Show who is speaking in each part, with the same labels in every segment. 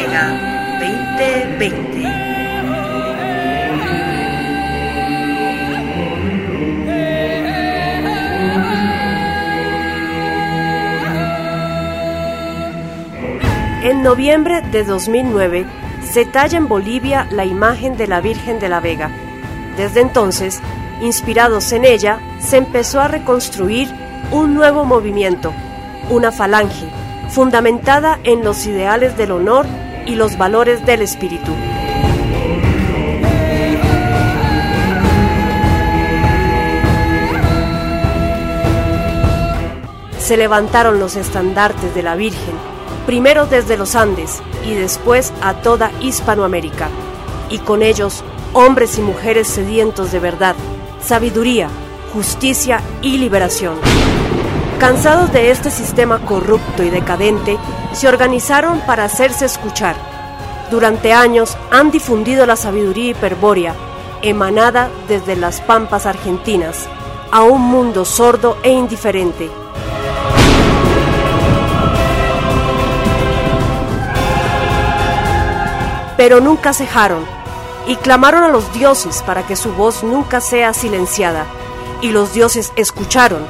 Speaker 1: Vega 2020. En noviembre de 2009 se talla en Bolivia la imagen de la Virgen de la Vega. Desde entonces, inspirados en ella, se empezó a reconstruir un nuevo movimiento, una falange, fundamentada en los ideales del honor y los valores del espíritu. Se levantaron los estandartes de la Virgen, primero desde los Andes y después a toda Hispanoamérica, y con ellos hombres y mujeres sedientos de verdad, sabiduría, justicia y liberación. Cansados de este sistema corrupto y decadente, se organizaron para hacerse escuchar. Durante años han difundido la sabiduría hiperbórea, emanada desde las pampas argentinas, a un mundo sordo e indiferente. Pero nunca cejaron y clamaron a los dioses para que su voz nunca sea silenciada. Y los dioses escucharon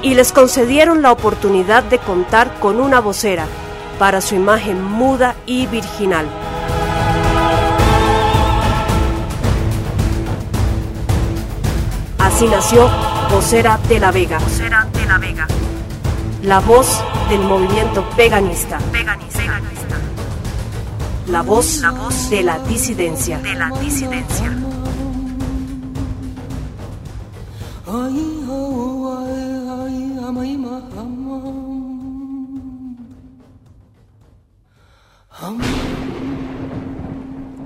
Speaker 1: y les concedieron la oportunidad de contar con una vocera para su imagen muda y virginal. Así nació Vocera de la Vega. Vocera de la Vega. La voz del movimiento veganista. Veganista. La voz, la voz de la disidencia. De la disidencia.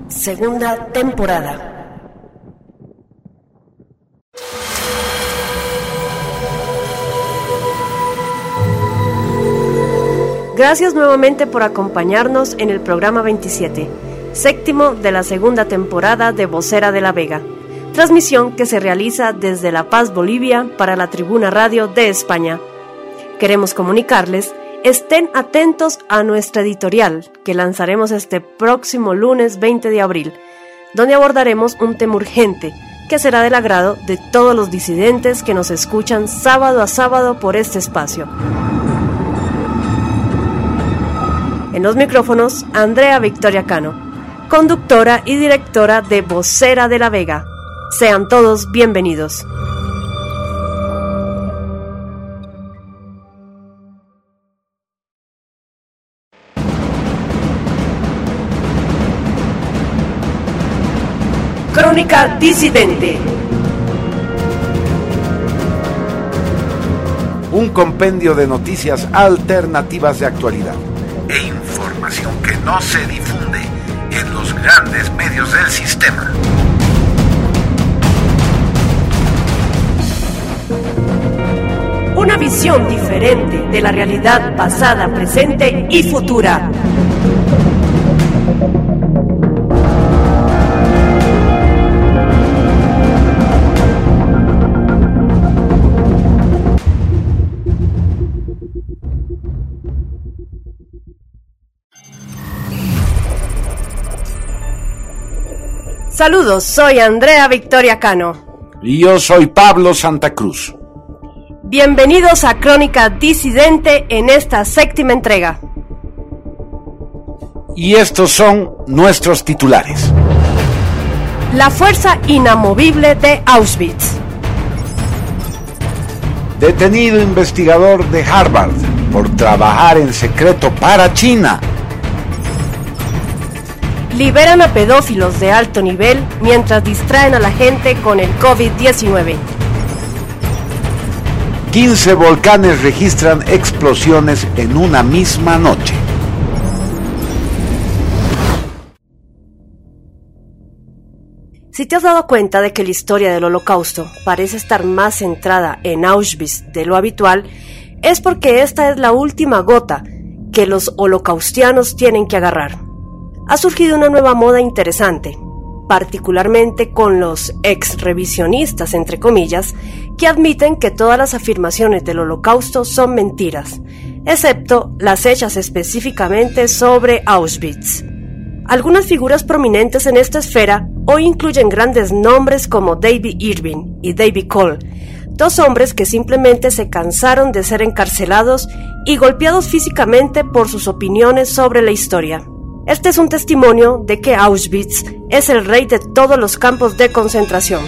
Speaker 1: Segunda temporada. Gracias nuevamente por acompañarnos en el programa 27, séptimo de la segunda temporada de Vocera de la Vega, transmisión que se realiza desde La Paz, Bolivia, para la Tribuna Radio de España. Queremos comunicarles, estén atentos a nuestra editorial que lanzaremos este próximo lunes 20 de abril, donde abordaremos un tema urgente que será del agrado de todos los disidentes que nos escuchan sábado a sábado por este espacio. En los micrófonos, Andrea Victoria Cano, conductora y directora de Vocera de la Vega. Sean todos bienvenidos. Crónica Disidente.
Speaker 2: Un compendio de noticias alternativas de actualidad que no se difunde en los grandes medios del sistema.
Speaker 1: Una visión diferente de la realidad pasada, presente y futura. Saludos, soy Andrea Victoria Cano.
Speaker 2: Y yo soy Pablo Santa Cruz.
Speaker 1: Bienvenidos a Crónica Disidente en esta séptima entrega.
Speaker 2: Y estos son nuestros titulares.
Speaker 1: La fuerza inamovible de Auschwitz.
Speaker 2: Detenido investigador de Harvard por trabajar en secreto para China.
Speaker 1: Liberan a pedófilos de alto nivel mientras distraen a la gente con el COVID-19.
Speaker 2: 15 volcanes registran explosiones en una misma noche.
Speaker 1: Si te has dado cuenta de que la historia del holocausto parece estar más centrada en Auschwitz de lo habitual, es porque esta es la última gota que los holocaustianos tienen que agarrar. Ha surgido una nueva moda interesante, particularmente con los ex revisionistas, entre comillas, que admiten que todas las afirmaciones del holocausto son mentiras, excepto las hechas específicamente sobre Auschwitz. Algunas figuras prominentes en esta esfera hoy incluyen grandes nombres como David Irving y David Cole, dos hombres que simplemente se cansaron de ser encarcelados y golpeados físicamente por sus opiniones sobre la historia. Este es un testimonio de que Auschwitz es el rey de todos los campos de concentración.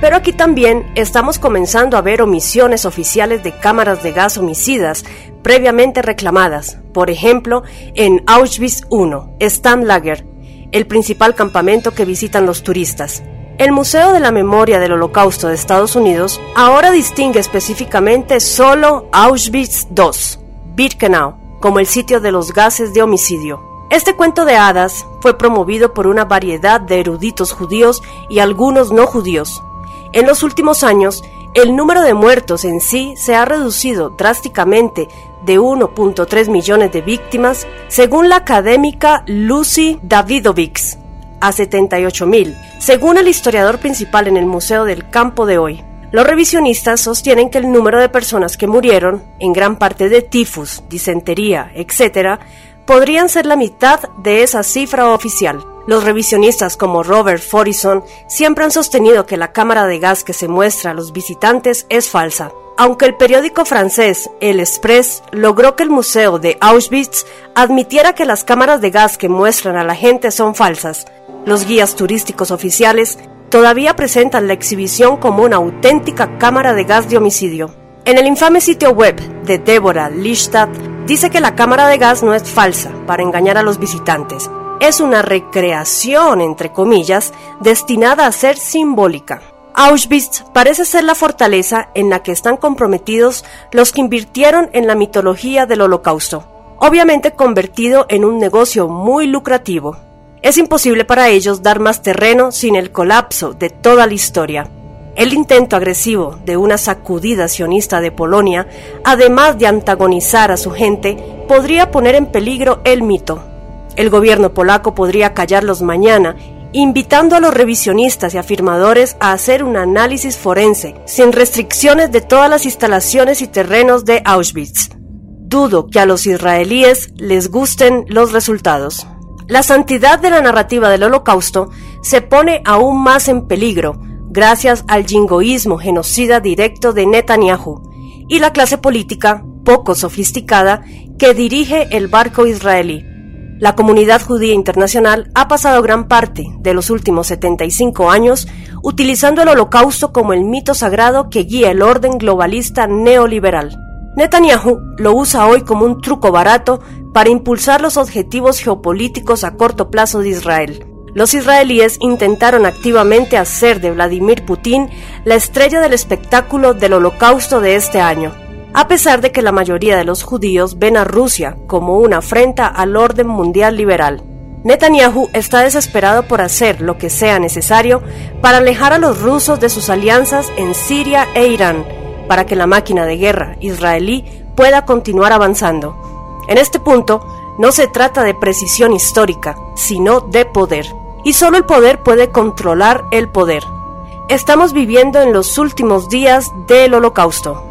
Speaker 1: Pero aquí también estamos comenzando a ver omisiones oficiales de cámaras de gas homicidas previamente reclamadas, por ejemplo, en Auschwitz I, Stammlager, el principal campamento que visitan los turistas. El Museo de la Memoria del Holocausto de Estados Unidos ahora distingue específicamente solo Auschwitz II, Birkenau, como el sitio de los gases de homicidio. Este cuento de hadas fue promovido por una variedad de eruditos judíos y algunos no judíos. En los últimos años, el número de muertos en sí se ha reducido drásticamente de 1.3 millones de víctimas, según la académica Lucy Davidovics, a 78 mil, según el historiador principal en el Museo del Campo de hoy. Los revisionistas sostienen que el número de personas que murieron, en gran parte de tifus, disentería, etc., podrían ser la mitad de esa cifra oficial. Los revisionistas como Robert Forison siempre han sostenido que la cámara de gas que se muestra a los visitantes es falsa. Aunque el periódico francés El Express logró que el museo de Auschwitz admitiera que las cámaras de gas que muestran a la gente son falsas, los guías turísticos oficiales todavía presentan la exhibición como una auténtica cámara de gas de homicidio. En el infame sitio web de Deborah Lichtstadt dice que la cámara de gas no es falsa para engañar a los visitantes. Es una recreación, entre comillas, destinada a ser simbólica. Auschwitz parece ser la fortaleza en la que están comprometidos los que invirtieron en la mitología del holocausto, obviamente convertido en un negocio muy lucrativo. Es imposible para ellos dar más terreno sin el colapso de toda la historia. El intento agresivo de una sacudida sionista de Polonia, además de antagonizar a su gente, podría poner en peligro el mito. El gobierno polaco podría callarlos mañana, invitando a los revisionistas y afirmadores a hacer un análisis forense, sin restricciones de todas las instalaciones y terrenos de Auschwitz. Dudo que a los israelíes les gusten los resultados. La santidad de la narrativa del holocausto se pone aún más en peligro gracias al jingoísmo genocida directo de Netanyahu y la clase política poco sofisticada que dirige el barco israelí. La comunidad judía internacional ha pasado gran parte de los últimos 75 años utilizando el holocausto como el mito sagrado que guía el orden globalista neoliberal. Netanyahu lo usa hoy como un truco barato para impulsar los objetivos geopolíticos a corto plazo de Israel los israelíes intentaron activamente hacer de Vladimir Putin la estrella del espectáculo del holocausto de este año, a pesar de que la mayoría de los judíos ven a Rusia como una afrenta al orden mundial liberal. Netanyahu está desesperado por hacer lo que sea necesario para alejar a los rusos de sus alianzas en Siria e Irán, para que la máquina de guerra israelí pueda continuar avanzando. En este punto, no se trata de precisión histórica, sino de poder y solo el poder puede controlar el poder. Estamos viviendo en los últimos días del holocausto.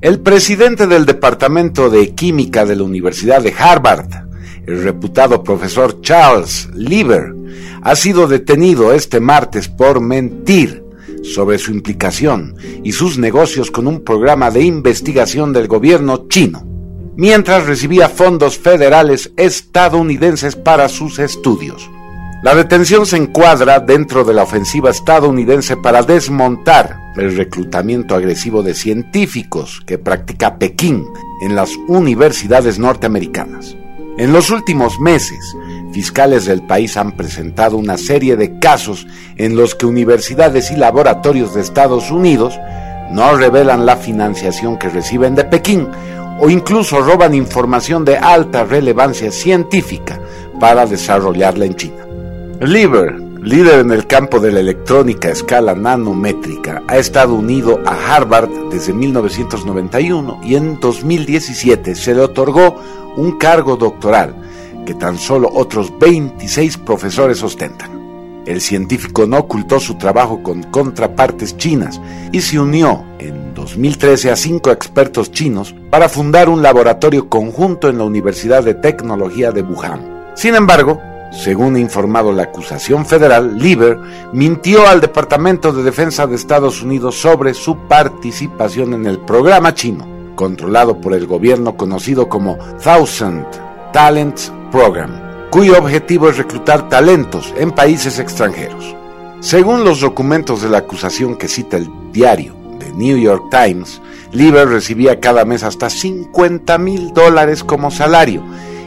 Speaker 2: El presidente del Departamento de Química de la Universidad de Harvard, el reputado profesor Charles Lieber, ha sido detenido este martes por mentir sobre su implicación y sus negocios con un programa de investigación del gobierno chino mientras recibía fondos federales estadounidenses para sus estudios. La detención se encuadra dentro de la ofensiva estadounidense para desmontar el reclutamiento agresivo de científicos que practica Pekín en las universidades norteamericanas. En los últimos meses, fiscales del país han presentado una serie de casos en los que universidades y laboratorios de Estados Unidos no revelan la financiación que reciben de Pekín o incluso roban información de alta relevancia científica para desarrollarla en China. Lieber, líder en el campo de la electrónica a escala nanométrica, ha estado unido a Harvard desde 1991 y en 2017 se le otorgó un cargo doctoral que tan solo otros 26 profesores ostentan. El científico no ocultó su trabajo con contrapartes chinas y se unió en 2013 a cinco expertos chinos para fundar un laboratorio conjunto en la Universidad de Tecnología de Wuhan. Sin embargo, según ha informado la acusación federal, Lieber mintió al Departamento de Defensa de Estados Unidos sobre su participación en el programa chino, controlado por el gobierno conocido como Thousand Talents Program, cuyo objetivo es reclutar talentos en países extranjeros. Según los documentos de la acusación que cita el diario The New York Times, Lieber recibía cada mes hasta 50 mil dólares como salario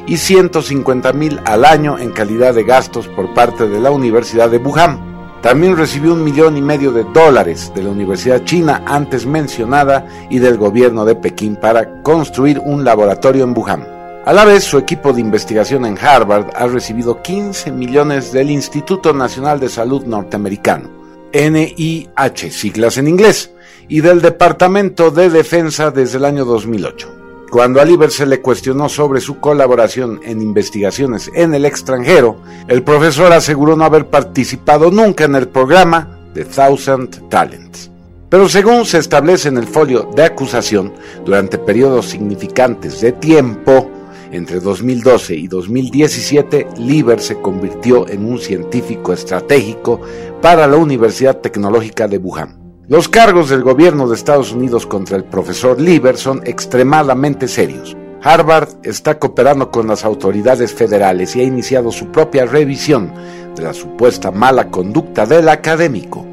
Speaker 2: y 150 mil al año en calidad de gastos por parte de la Universidad de Wuhan. También recibió un millón y medio de dólares de la Universidad China antes mencionada y del gobierno de Pekín para construir un laboratorio en Wuhan. A la vez, su equipo de investigación en Harvard ha recibido 15 millones del Instituto Nacional de Salud norteamericano, NIH, siglas en inglés, y del Departamento de Defensa desde el año 2008. Cuando a Lieber se le cuestionó sobre su colaboración en investigaciones en el extranjero, el profesor aseguró no haber participado nunca en el programa de Thousand Talents. Pero según se establece en el folio de acusación, durante periodos significantes de tiempo, entre 2012 y 2017, Lieber se convirtió en un científico estratégico para la Universidad Tecnológica de Wuhan. Los cargos del gobierno de Estados Unidos contra el profesor Lieber son extremadamente serios. Harvard está cooperando con las autoridades federales y ha iniciado su propia revisión de la supuesta mala conducta del académico,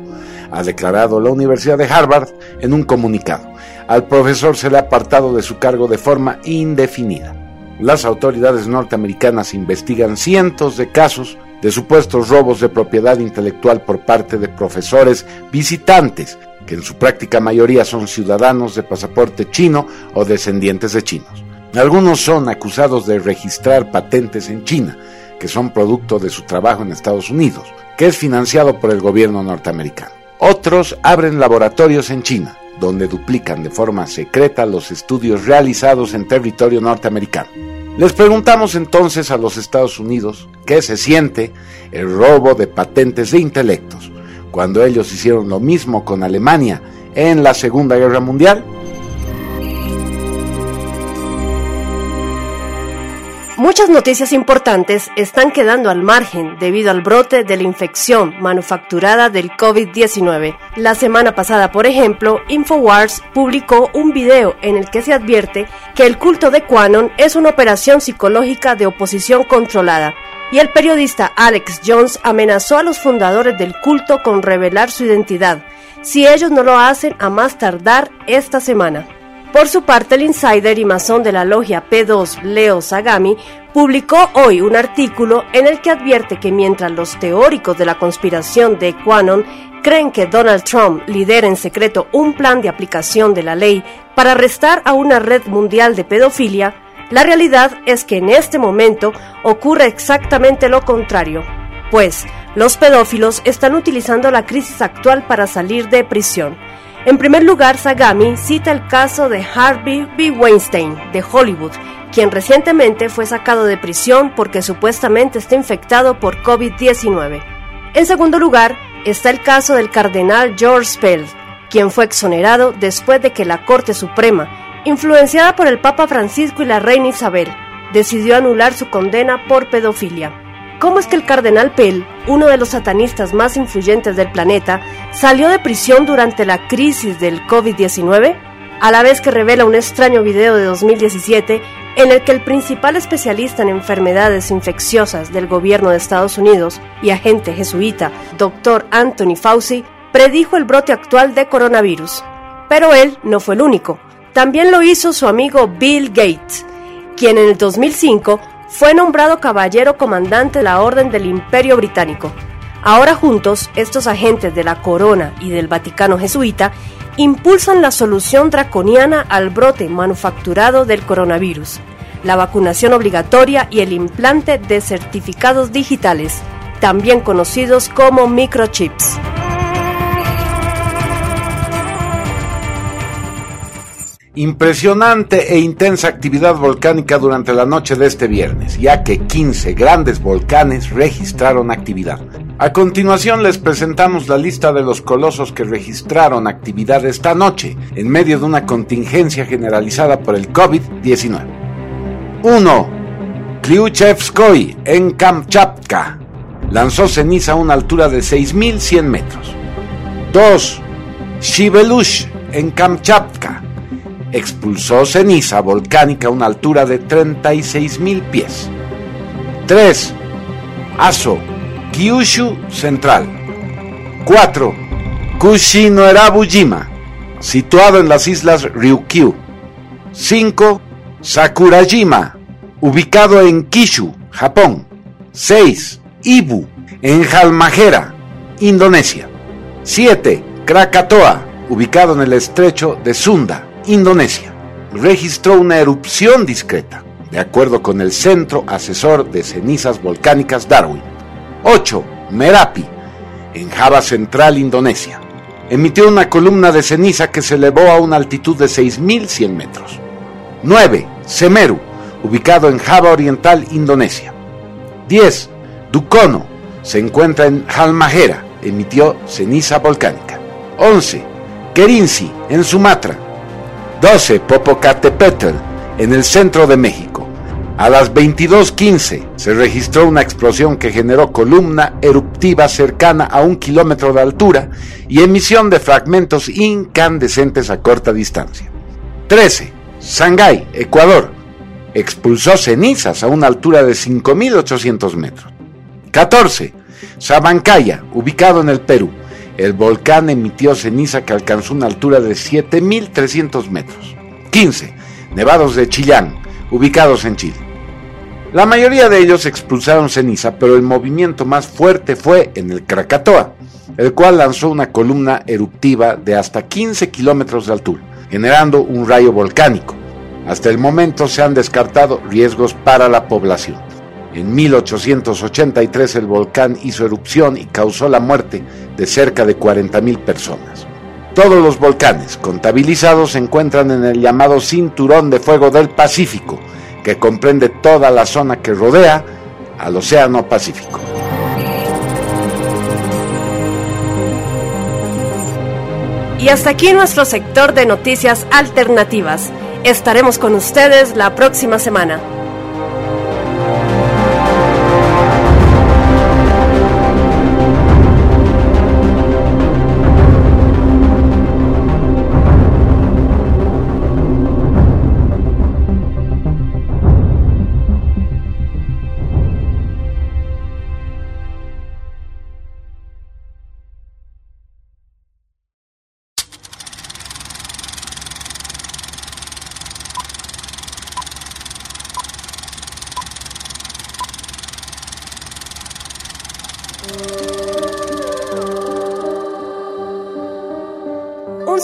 Speaker 2: ha declarado la Universidad de Harvard en un comunicado. Al profesor se le ha apartado de su cargo de forma indefinida. Las autoridades norteamericanas investigan cientos de casos de supuestos robos de propiedad intelectual por parte de profesores visitantes que en su práctica mayoría son ciudadanos de pasaporte chino o descendientes de chinos. Algunos son acusados de registrar patentes en China, que son producto de su trabajo en Estados Unidos, que es financiado por el gobierno norteamericano. Otros abren laboratorios en China, donde duplican de forma secreta los estudios realizados en territorio norteamericano. Les preguntamos entonces a los Estados Unidos qué se siente el robo de patentes de intelectos, cuando ellos hicieron lo mismo con Alemania en la Segunda Guerra Mundial?
Speaker 1: Muchas noticias importantes están quedando al margen debido al brote de la infección manufacturada del COVID-19. La semana pasada, por ejemplo, Infowars publicó un video en el que se advierte que el culto de Quanon es una operación psicológica de oposición controlada y el periodista Alex Jones amenazó a los fundadores del culto con revelar su identidad, si ellos no lo hacen a más tardar esta semana. Por su parte, el insider y masón de la logia P2, Leo Sagami, publicó hoy un artículo en el que advierte que mientras los teóricos de la conspiración de Quanon creen que Donald Trump lidera en secreto un plan de aplicación de la ley para arrestar a una red mundial de pedofilia, la realidad es que en este momento ocurre exactamente lo contrario, pues los pedófilos están utilizando la crisis actual para salir de prisión. En primer lugar, Sagami cita el caso de Harvey B. Weinstein de Hollywood, quien recientemente fue sacado de prisión porque supuestamente está infectado por COVID-19. En segundo lugar, está el caso del cardenal George Pell, quien fue exonerado después de que la Corte Suprema influenciada por el Papa Francisco y la Reina Isabel, decidió anular su condena por pedofilia. ¿Cómo es que el cardenal Pell, uno de los satanistas más influyentes del planeta, salió de prisión durante la crisis del COVID-19? A la vez que revela un extraño video de 2017 en el que el principal especialista en enfermedades infecciosas del gobierno de Estados Unidos y agente jesuita, Dr. Anthony Fauci, predijo el brote actual de coronavirus. Pero él no fue el único. También lo hizo su amigo Bill Gates, quien en el 2005 fue nombrado caballero comandante de la Orden del Imperio Británico. Ahora juntos, estos agentes de la Corona y del Vaticano Jesuita impulsan la solución draconiana al brote manufacturado del coronavirus, la vacunación obligatoria y el implante de certificados digitales, también conocidos como microchips.
Speaker 2: Impresionante e intensa actividad volcánica durante la noche de este viernes, ya que 15 grandes volcanes registraron actividad. A continuación les presentamos la lista de los colosos que registraron actividad esta noche en medio de una contingencia generalizada por el COVID-19. 1. Kliuchevskoy en Kamchatka lanzó ceniza a una altura de 6.100 metros. 2. Shibelush en Kamchatka expulsó ceniza volcánica a una altura de 36.000 pies. 3. Aso Kyushu Central. 4. Kushinoerabujima, situado en las islas Ryukyu. 5. Sakurajima, ubicado en Kishu, Japón. 6. Ibu, en Halmahera, Indonesia. 7. Krakatoa, ubicado en el estrecho de Sunda, Indonesia. Registró una erupción discreta, de acuerdo con el Centro Asesor de Cenizas Volcánicas Darwin. 8. Merapi, en Java Central, Indonesia. Emitió una columna de ceniza que se elevó a una altitud de 6.100 metros. 9. Semeru, ubicado en Java Oriental, Indonesia. 10. Dukono, se encuentra en Halmahera, emitió ceniza volcánica. 11. Kerinci, en Sumatra. 12. Popocatépetl, en el centro de México. A las 22.15 se registró una explosión que generó columna eruptiva cercana a un kilómetro de altura y emisión de fragmentos incandescentes a corta distancia. 13. Shanghái, Ecuador. Expulsó cenizas a una altura de 5.800 metros. 14. Sabancaya, ubicado en el Perú. El volcán emitió ceniza que alcanzó una altura de 7.300 metros. 15. Nevados de Chillán, ubicados en Chile. La mayoría de ellos expulsaron ceniza, pero el movimiento más fuerte fue en el Krakatoa, el cual lanzó una columna eruptiva de hasta 15 kilómetros de altura, generando un rayo volcánico. Hasta el momento se han descartado riesgos para la población. En 1883 el volcán hizo erupción y causó la muerte de cerca de 40.000 personas. Todos los volcanes contabilizados se encuentran en el llamado Cinturón de Fuego del Pacífico, que comprende toda la zona que rodea al Océano Pacífico.
Speaker 1: Y hasta aquí nuestro sector de noticias alternativas. Estaremos con ustedes la próxima semana.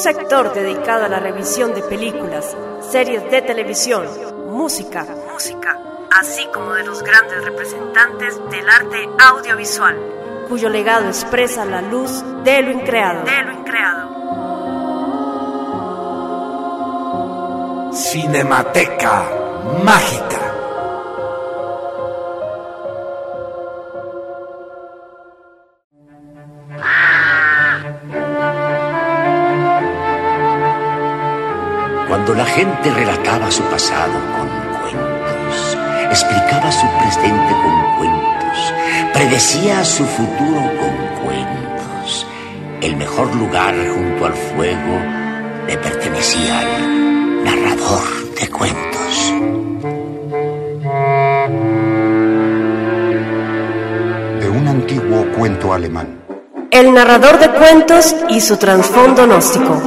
Speaker 1: Sector dedicado a la revisión de películas, series de televisión, música, música, así como de los grandes representantes del arte audiovisual, cuyo legado expresa la luz de lo increado. De lo increado.
Speaker 2: Cinemateca Mágica.
Speaker 3: Cuando la gente relataba su pasado con cuentos, explicaba su presente con cuentos, predecía su futuro con cuentos, el mejor lugar junto al fuego le pertenecía al narrador de cuentos.
Speaker 4: De un antiguo cuento alemán.
Speaker 1: El narrador de cuentos y su trasfondo gnóstico.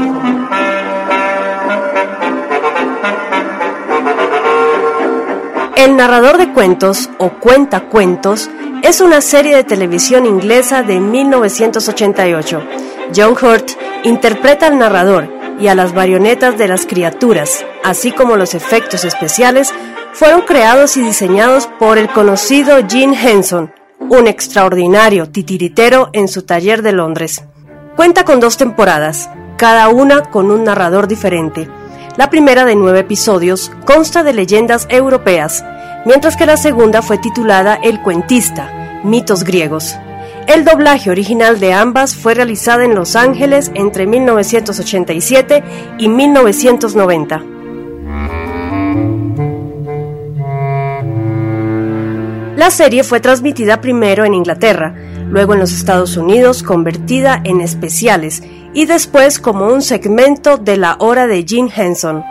Speaker 1: El narrador de cuentos o cuenta cuentos es una serie de televisión inglesa de 1988. John Hurt interpreta al narrador y a las marionetas de las criaturas, así como los efectos especiales, fueron creados y diseñados por el conocido Gene Henson, un extraordinario titiritero en su taller de Londres. Cuenta con dos temporadas, cada una con un narrador diferente. La primera de nueve episodios consta de leyendas europeas, mientras que la segunda fue titulada El cuentista, mitos griegos. El doblaje original de ambas fue realizada en Los Ángeles entre 1987 y 1990. La serie fue transmitida primero en Inglaterra, luego en los Estados Unidos convertida en especiales y después como un segmento de la hora de Jim Henson.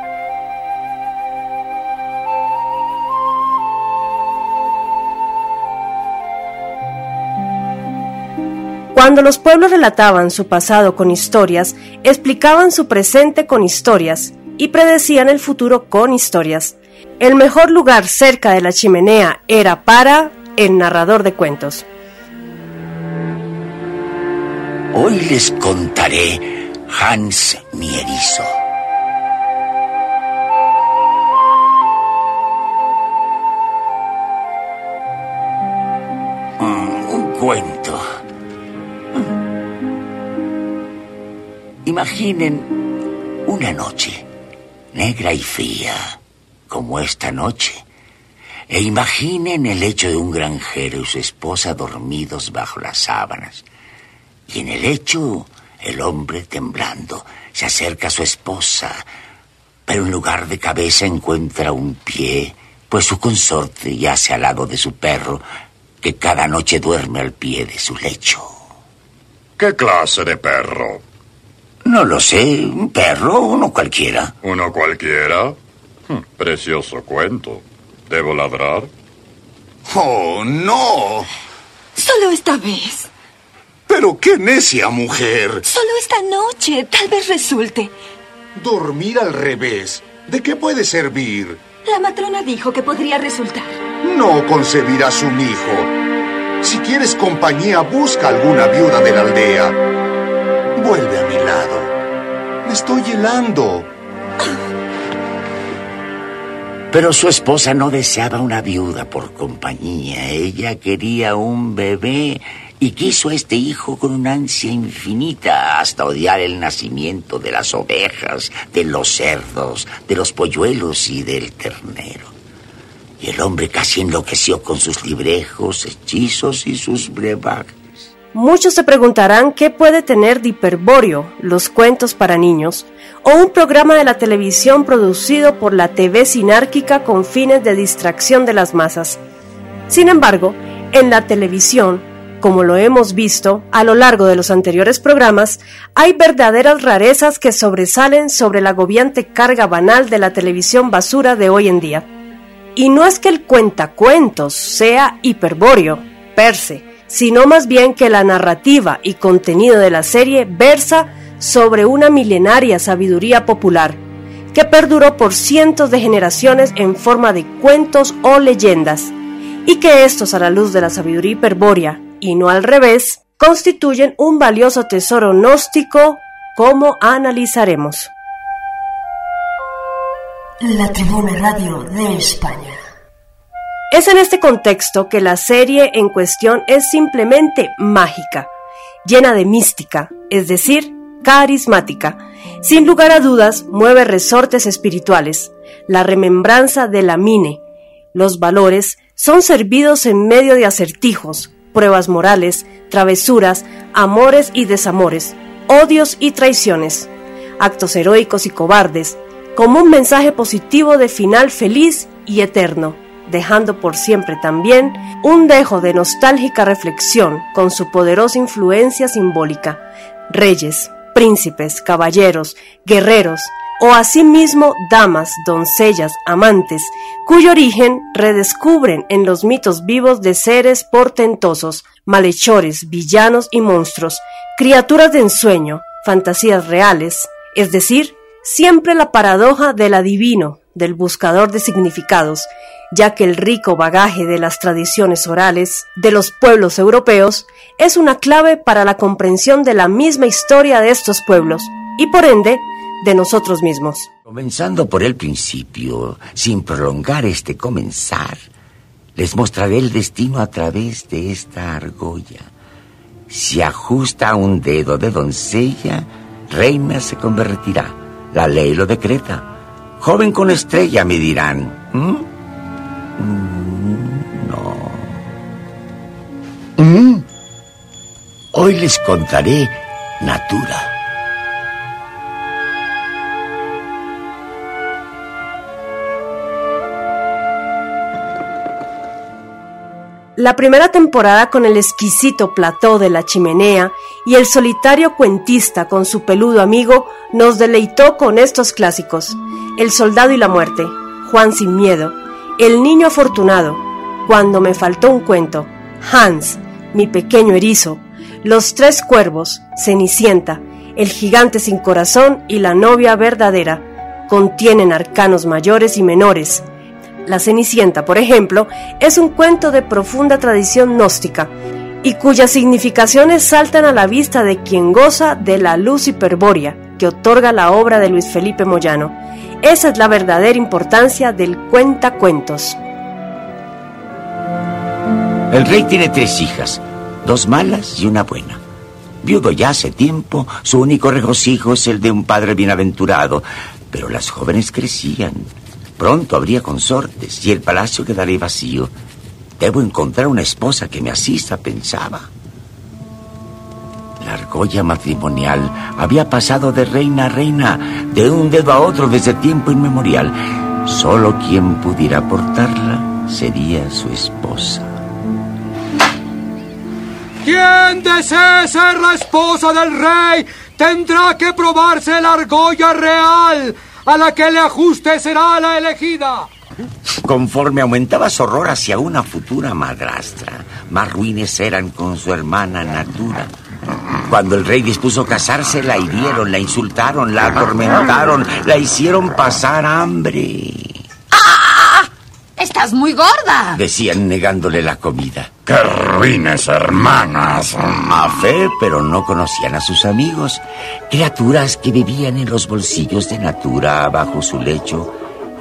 Speaker 1: Cuando los pueblos relataban su pasado con historias, explicaban su presente con historias y predecían el futuro con historias. El mejor lugar cerca de la chimenea era para el narrador de cuentos.
Speaker 3: Hoy les contaré Hans Mierizo. Mm, un cuento. Imaginen una noche negra y fría como esta noche. E imaginen el hecho de un granjero y su esposa dormidos bajo las sábanas. Y en el hecho, el hombre temblando se acerca a su esposa, pero en lugar de cabeza encuentra un pie, pues su consorte yace al lado de su perro, que cada noche duerme al pie de su lecho.
Speaker 5: ¿Qué clase de perro?
Speaker 3: No lo sé, un perro, uno cualquiera.
Speaker 5: ¿Uno cualquiera? Hm, precioso cuento. ¿Debo ladrar?
Speaker 6: Oh, no.
Speaker 7: Solo esta vez.
Speaker 6: Pero qué necia mujer.
Speaker 7: Solo esta noche. Tal vez resulte.
Speaker 6: Dormir al revés. ¿De qué puede servir?
Speaker 7: La matrona dijo que podría resultar.
Speaker 6: No concebirás un hijo. Si quieres compañía, busca alguna viuda de la aldea. Vuelve a mi lado. Me estoy helando.
Speaker 3: Pero su esposa no deseaba una viuda por compañía. Ella quería un bebé y quiso a este hijo con una ansia infinita hasta odiar el nacimiento de las ovejas, de los cerdos, de los polluelos y del ternero. Y el hombre casi enloqueció con sus librejos, hechizos y sus brebajes.
Speaker 1: Muchos se preguntarán qué puede tener de hiperbóreo los cuentos para niños o un programa de la televisión producido por la TV sinárquica con fines de distracción de las masas. Sin embargo, en la televisión, como lo hemos visto a lo largo de los anteriores programas, hay verdaderas rarezas que sobresalen sobre la agobiante carga banal de la televisión basura de hoy en día. Y no es que el cuentacuentos sea hiperbóreo, per se, sino más bien que la narrativa y contenido de la serie versa sobre una milenaria sabiduría popular que perduró por cientos de generaciones en forma de cuentos o leyendas, y que estos a la luz de la sabiduría hiperbórea y no al revés, constituyen un valioso tesoro gnóstico como analizaremos.
Speaker 8: La Tribuna Radio de España.
Speaker 1: Es en este contexto que la serie en cuestión es simplemente mágica, llena de mística, es decir, carismática. Sin lugar a dudas, mueve resortes espirituales, la remembranza de la mine. Los valores son servidos en medio de acertijos, pruebas morales, travesuras, amores y desamores, odios y traiciones, actos heroicos y cobardes, como un mensaje positivo de final feliz y eterno, dejando por siempre también un dejo de nostálgica reflexión con su poderosa influencia simbólica. Reyes, príncipes, caballeros, guerreros, o asimismo damas, doncellas, amantes, cuyo origen redescubren en los mitos vivos de seres portentosos, malhechores, villanos y monstruos, criaturas de ensueño, fantasías reales, es decir, siempre la paradoja del adivino, del buscador de significados, ya que el rico bagaje de las tradiciones orales de los pueblos europeos es una clave para la comprensión de la misma historia de estos pueblos, y por ende, de nosotros mismos.
Speaker 3: Comenzando por el principio, sin prolongar este comenzar, les mostraré el destino a través de esta argolla. Si ajusta un dedo de doncella, reina se convertirá. La ley lo decreta. Joven con estrella, me dirán. ¿Mm? Mm, no.
Speaker 2: Mm.
Speaker 3: Hoy les contaré Natura.
Speaker 1: La primera temporada con el exquisito plató de la chimenea y el solitario cuentista con su peludo amigo nos deleitó con estos clásicos. El soldado y la muerte, Juan sin miedo, El niño afortunado, Cuando me faltó un cuento, Hans, mi pequeño erizo, Los tres cuervos, Cenicienta, El gigante sin corazón y la novia verdadera. Contienen arcanos mayores y menores, la Cenicienta, por ejemplo, es un cuento de profunda tradición gnóstica y cuyas significaciones saltan a la vista de quien goza de la luz hiperbórea que otorga la obra de Luis Felipe Moyano. Esa es la verdadera importancia del cuentacuentos.
Speaker 3: El rey tiene tres hijas, dos malas y una buena. Viudo ya hace tiempo, su único regocijo es el de un padre bienaventurado, pero las jóvenes crecían Pronto habría consortes y el palacio quedaría vacío. Debo encontrar una esposa que me asista, pensaba. La argolla matrimonial había pasado de reina a reina, de un dedo a otro desde tiempo inmemorial. Solo quien pudiera portarla sería su esposa.
Speaker 9: Quien desee ser la esposa del rey tendrá que probarse la argolla real a la que le ajuste será la elegida.
Speaker 3: Conforme aumentaba su horror hacia una futura madrastra, más ruines eran con su hermana Natura. Cuando el rey dispuso casarse, la hirieron, la insultaron, la atormentaron, la hicieron pasar hambre.
Speaker 10: Estás muy gorda.
Speaker 3: Decían negándole la comida.
Speaker 5: ¡Qué ruines, hermanas!
Speaker 3: A fe, pero no conocían a sus amigos. Criaturas que vivían en los bolsillos de Natura, bajo su lecho,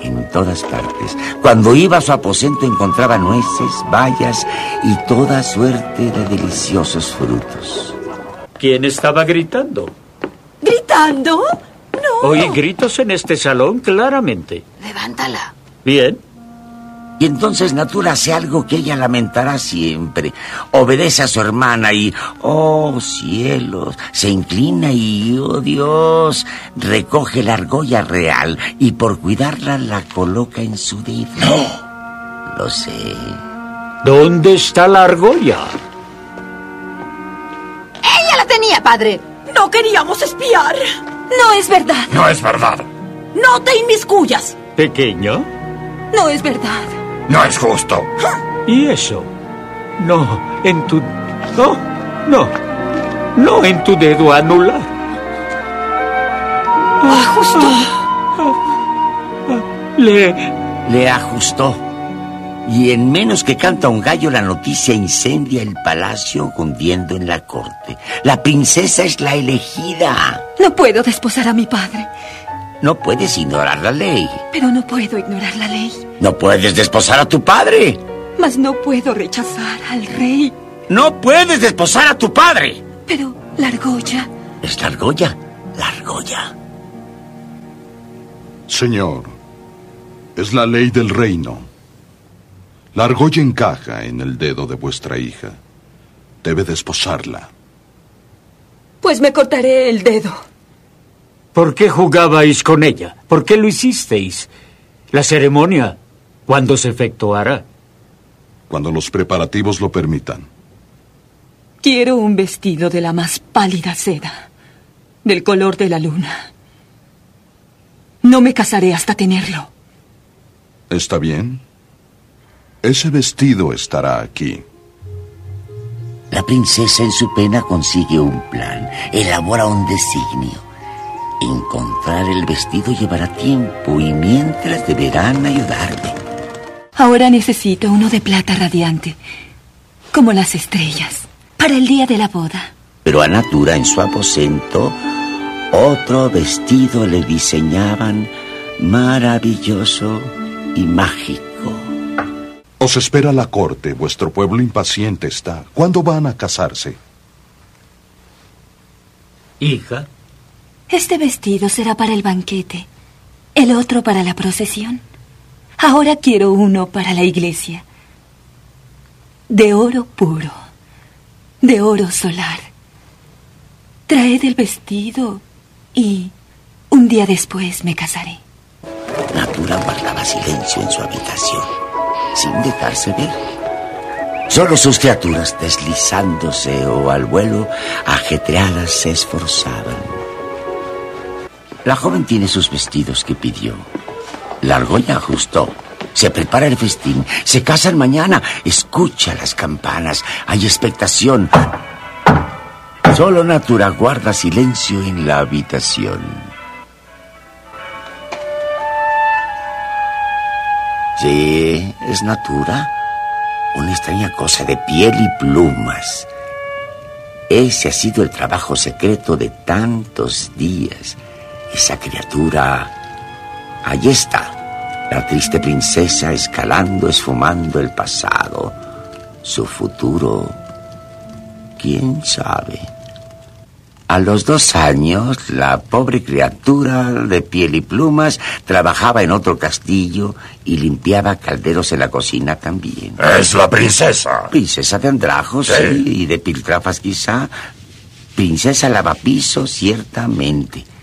Speaker 3: en todas partes. Cuando iba a su aposento encontraba nueces, bayas y toda suerte de deliciosos frutos.
Speaker 11: ¿Quién estaba gritando?
Speaker 10: ¿Gritando? No.
Speaker 11: Oí gritos en este salón claramente.
Speaker 10: Levántala.
Speaker 11: Bien.
Speaker 3: Y entonces Natura hace algo que ella lamentará siempre. Obedece a su hermana y, oh cielos, se inclina y, oh Dios, recoge la argolla real y por cuidarla la coloca en su dedo.
Speaker 11: No.
Speaker 3: Lo sé.
Speaker 11: ¿Dónde está la argolla?
Speaker 10: Ella la tenía, padre.
Speaker 7: No queríamos espiar.
Speaker 10: No es verdad.
Speaker 5: No es verdad.
Speaker 7: No te inmiscuyas.
Speaker 11: ¿Pequeño?
Speaker 10: No es verdad.
Speaker 5: No es justo.
Speaker 11: ¿Y eso? No, en tu... No, no. No en tu dedo anular.
Speaker 10: Ajustó.
Speaker 11: Le...
Speaker 3: Le ajustó. Y en menos que canta un gallo, la noticia incendia el palacio hundiendo en la corte. La princesa es la elegida.
Speaker 10: No puedo desposar a mi padre.
Speaker 3: No puedes ignorar la ley.
Speaker 10: Pero no puedo ignorar la ley.
Speaker 3: No puedes desposar a tu padre.
Speaker 10: Mas no puedo rechazar al rey.
Speaker 3: No puedes desposar a tu padre.
Speaker 10: Pero la argolla.
Speaker 3: Es la argolla. La argolla.
Speaker 4: Señor, es la ley del reino. La argolla encaja en el dedo de vuestra hija. Debe desposarla.
Speaker 10: Pues me cortaré el dedo.
Speaker 11: ¿Por qué jugabais con ella? ¿Por qué lo hicisteis? La ceremonia, ¿cuándo se efectuará?
Speaker 4: Cuando los preparativos lo permitan.
Speaker 10: Quiero un vestido de la más pálida seda, del color de la luna. No me casaré hasta tenerlo.
Speaker 4: ¿Está bien? Ese vestido estará aquí.
Speaker 3: La princesa en su pena consigue un plan, elabora un designio. Encontrar el vestido llevará tiempo y mientras deberán ayudarme.
Speaker 10: Ahora necesito uno de plata radiante, como las estrellas, para el día de la boda.
Speaker 3: Pero a Natura en su aposento, otro vestido le diseñaban maravilloso y mágico.
Speaker 4: Os espera la corte, vuestro pueblo impaciente está. ¿Cuándo van a casarse?
Speaker 11: Hija,
Speaker 10: Este vestido será para el banquete, el otro para la procesión. Ahora quiero uno para la iglesia. De oro puro, de oro solar, Traed el vestido y un día después me casaré.
Speaker 3: Natura guardaba silencio en su habitación, sin dejarse ver. Solo sus criaturas, deslizándose o al vuelo, ajetreadas, se esforzaban. La joven tiene sus vestidos que pidió. La argolla ajustó. Se prepara el festín. Se casan mañana. Escucha las campanas. Hay expectación. Solo Natura guarda silencio en la habitación. Sí, es Natura. Una extraña cosa de piel y plumas. Ese ha sido el trabajo secreto de tantos días. Esa criatura... Allí está. La triste princesa escalando, esfumando el pasado. Su futuro... ¿Quién sabe? A los dos años, la pobre criatura de piel y plumas trabajaba en otro castillo y limpiaba calderos en la cocina también.
Speaker 5: Es la princesa.
Speaker 3: Princesa de andrajos, sí, y de piltrafas quizá. Princesa lavapiso, ciertamente.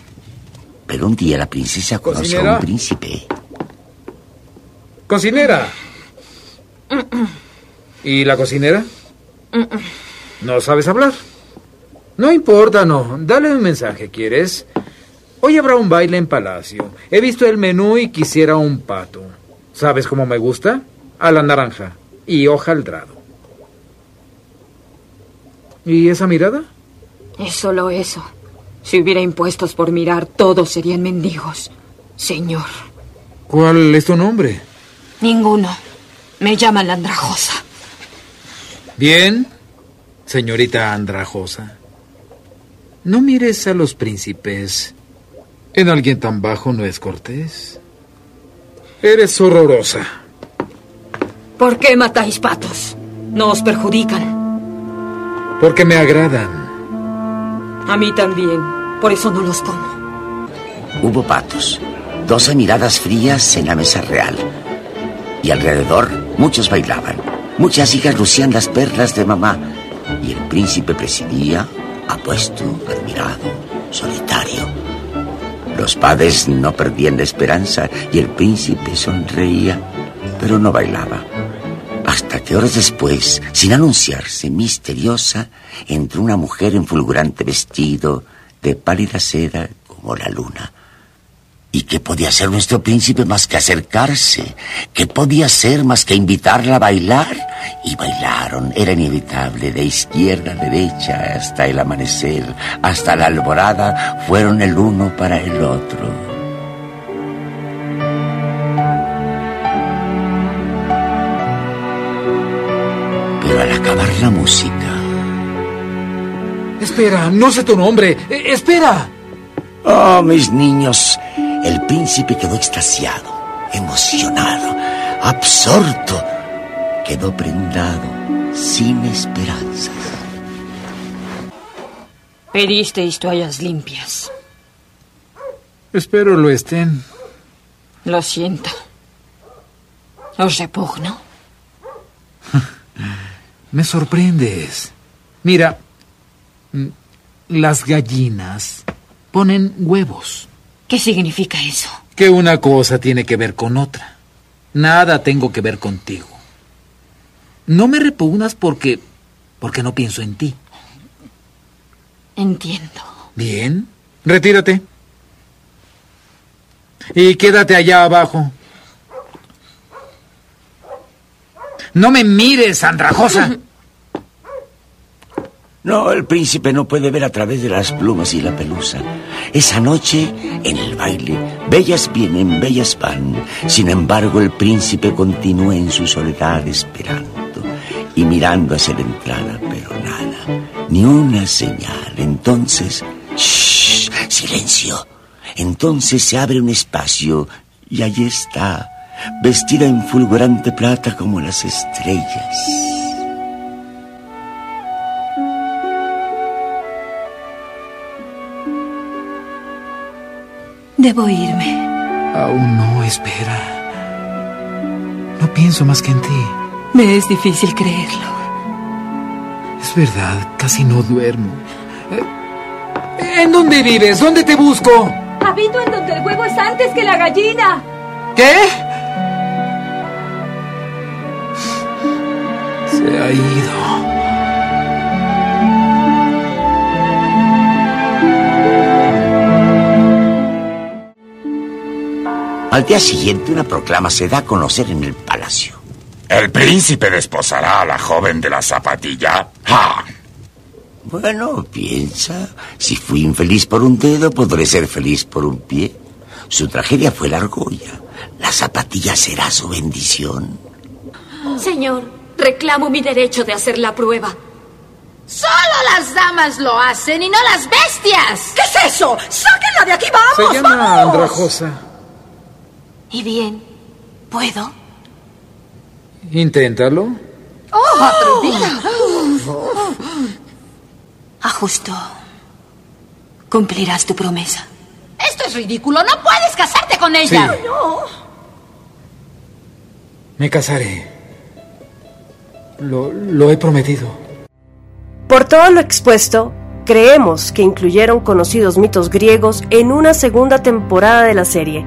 Speaker 3: Pero un día la princesa conoció a un príncipe.
Speaker 9: Cocinera. ¿Y la cocinera? ¿No sabes hablar? No importa, no. Dale un mensaje, ¿quieres? Hoy habrá un baile en Palacio. He visto el menú y quisiera un pato. ¿Sabes cómo me gusta? A la naranja y hojaldrado. ¿Y esa mirada?
Speaker 10: Es solo eso. Si hubiera impuestos por mirar, todos serían mendigos. Señor.
Speaker 9: ¿Cuál es tu nombre?
Speaker 10: Ninguno. Me llaman la andrajosa.
Speaker 9: Bien, señorita andrajosa. No mires a los príncipes. En alguien tan bajo no es cortés. Eres horrorosa.
Speaker 10: ¿Por qué matáis patos? No os perjudican.
Speaker 9: Porque me agradan.
Speaker 10: A mí también. Por eso no los como.
Speaker 3: Hubo patos. Doce miradas frías en la mesa real. Y alrededor muchos bailaban. Muchas hijas lucían las perlas de mamá. Y el príncipe presidía, apuesto, admirado, solitario. Los padres no perdían la esperanza y el príncipe sonreía, pero no bailaba. Hasta que horas después, sin anunciarse, misteriosa, entró una mujer en fulgurante vestido, de pálida seda como la luna. ¿Y qué podía hacer nuestro príncipe más que acercarse? ¿Qué podía hacer más que invitarla a bailar? Y bailaron, era inevitable, de izquierda a derecha hasta el amanecer, hasta la alborada, fueron el uno para el otro. La música...
Speaker 9: Espera, no sé tu nombre. Eh, espera.
Speaker 3: Oh, mis niños, el príncipe quedó extasiado, emocionado, absorto. Quedó prendado, sin esperanzas.
Speaker 10: Pedisteis toallas limpias.
Speaker 9: Espero lo estén.
Speaker 10: Lo siento. ¿Os repugno?
Speaker 9: Me sorprendes. Mira, mm, las gallinas ponen huevos.
Speaker 10: ¿Qué significa eso?
Speaker 9: Que una cosa tiene que ver con otra. Nada tengo que ver contigo. No me repugnas porque... porque no pienso en ti.
Speaker 10: Entiendo.
Speaker 9: Bien, retírate. Y quédate allá abajo. No me mires, andrajosa.
Speaker 3: No, el príncipe no puede ver a través de las plumas y la pelusa. Esa noche, en el baile, bellas vienen, bellas van. Sin embargo, el príncipe continúa en su soledad esperando y mirando hacia la entrada, pero nada, ni una señal. Entonces, shh, silencio. Entonces se abre un espacio y allí está, vestida en fulgurante plata como las estrellas.
Speaker 10: Debo irme.
Speaker 9: Aún no, espera. No pienso más que en ti.
Speaker 10: Me es difícil creerlo.
Speaker 9: Es verdad, casi no duermo. Eh, ¿En dónde vives? ¿Dónde te busco?
Speaker 10: Habito en donde el huevo es antes que la gallina.
Speaker 9: ¿Qué? Se ha ido.
Speaker 3: Al día siguiente una proclama se da a conocer en el palacio.
Speaker 12: ¿El príncipe desposará a la joven de la zapatilla? ¡Ja!
Speaker 3: Bueno, piensa, si fui infeliz por un dedo, podré ser feliz por un pie. Su tragedia fue la argolla. La zapatilla será su bendición.
Speaker 13: Señor, reclamo mi derecho de hacer la prueba.
Speaker 7: Solo las damas lo hacen y no las bestias. ¿Qué es eso? ¡Sáquenla de aquí, vamos!
Speaker 9: Se llama
Speaker 7: vamos!
Speaker 9: Andrajosa.
Speaker 13: ¿Y bien? ¿Puedo?
Speaker 9: Inténtalo.
Speaker 7: ¡Oh, atrevida!
Speaker 13: Ajusto. Cumplirás tu promesa.
Speaker 7: Esto es ridículo. No puedes casarte con ella.
Speaker 9: Sí.
Speaker 7: No.
Speaker 9: Me casaré. Lo, he prometido.
Speaker 1: Por todo lo expuesto, creemos que incluyeron conocidos mitos griegos en una segunda temporada de la serie,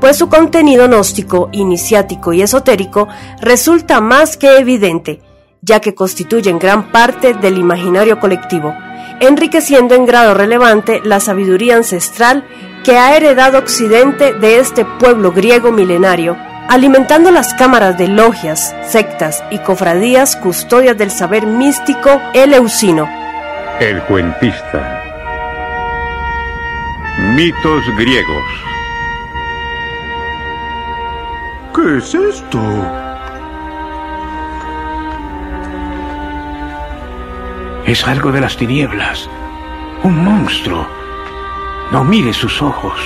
Speaker 1: pues su contenido gnóstico, iniciático y esotérico resulta más que evidente, ya que constituyen gran parte del imaginario colectivo, enriqueciendo en grado relevante la sabiduría ancestral que ha heredado Occidente de este pueblo griego milenario, alimentando las cámaras de logias, sectas y cofradías custodias del saber místico eleusino.
Speaker 14: El cuentista. Mitos griegos.
Speaker 15: ¿Qué es esto?
Speaker 16: Es algo de las tinieblas. Un monstruo. No mire sus ojos.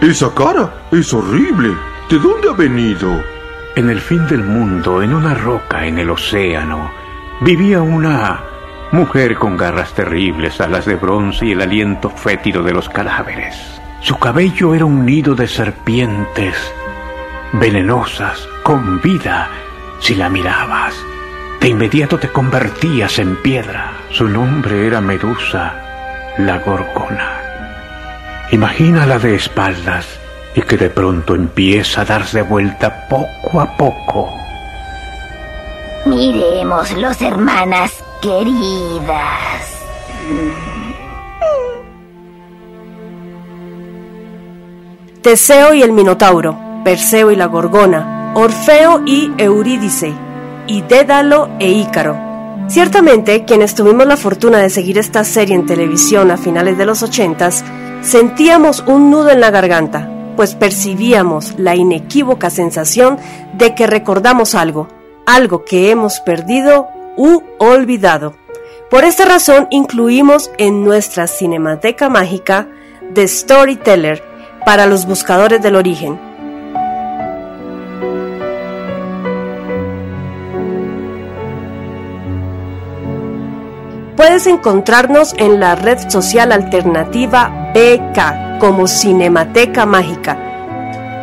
Speaker 15: Esa cara es horrible. ¿De dónde ha venido?
Speaker 16: En el fin del mundo, en una roca en el océano, vivía una mujer con garras terribles, alas de bronce y el aliento fétido de los cadáveres. Su cabello era un nido de serpientes venenosas, con vida. Si la mirabas, de inmediato te convertías en piedra. Su nombre era Medusa, la gorgona. Imagínala de espaldas y que de pronto empieza a darse vuelta poco a poco.
Speaker 17: Miremoslos, hermanas queridas.
Speaker 1: Teseo y el Minotauro, Perseo y la Gorgona, Orfeo y Eurídice, y Dédalo e Ícaro. Ciertamente, quienes tuvimos la fortuna de seguir esta serie en televisión a finales de los ochentas, sentíamos un nudo en la garganta, pues percibíamos la inequívoca sensación de que recordamos algo, algo que hemos perdido u olvidado. Por esta razón incluimos en nuestra cinemateca mágica The Storyteller para los buscadores del origen. Puedes encontrarnos en la red social alternativa BK como Cinemateca Mágica,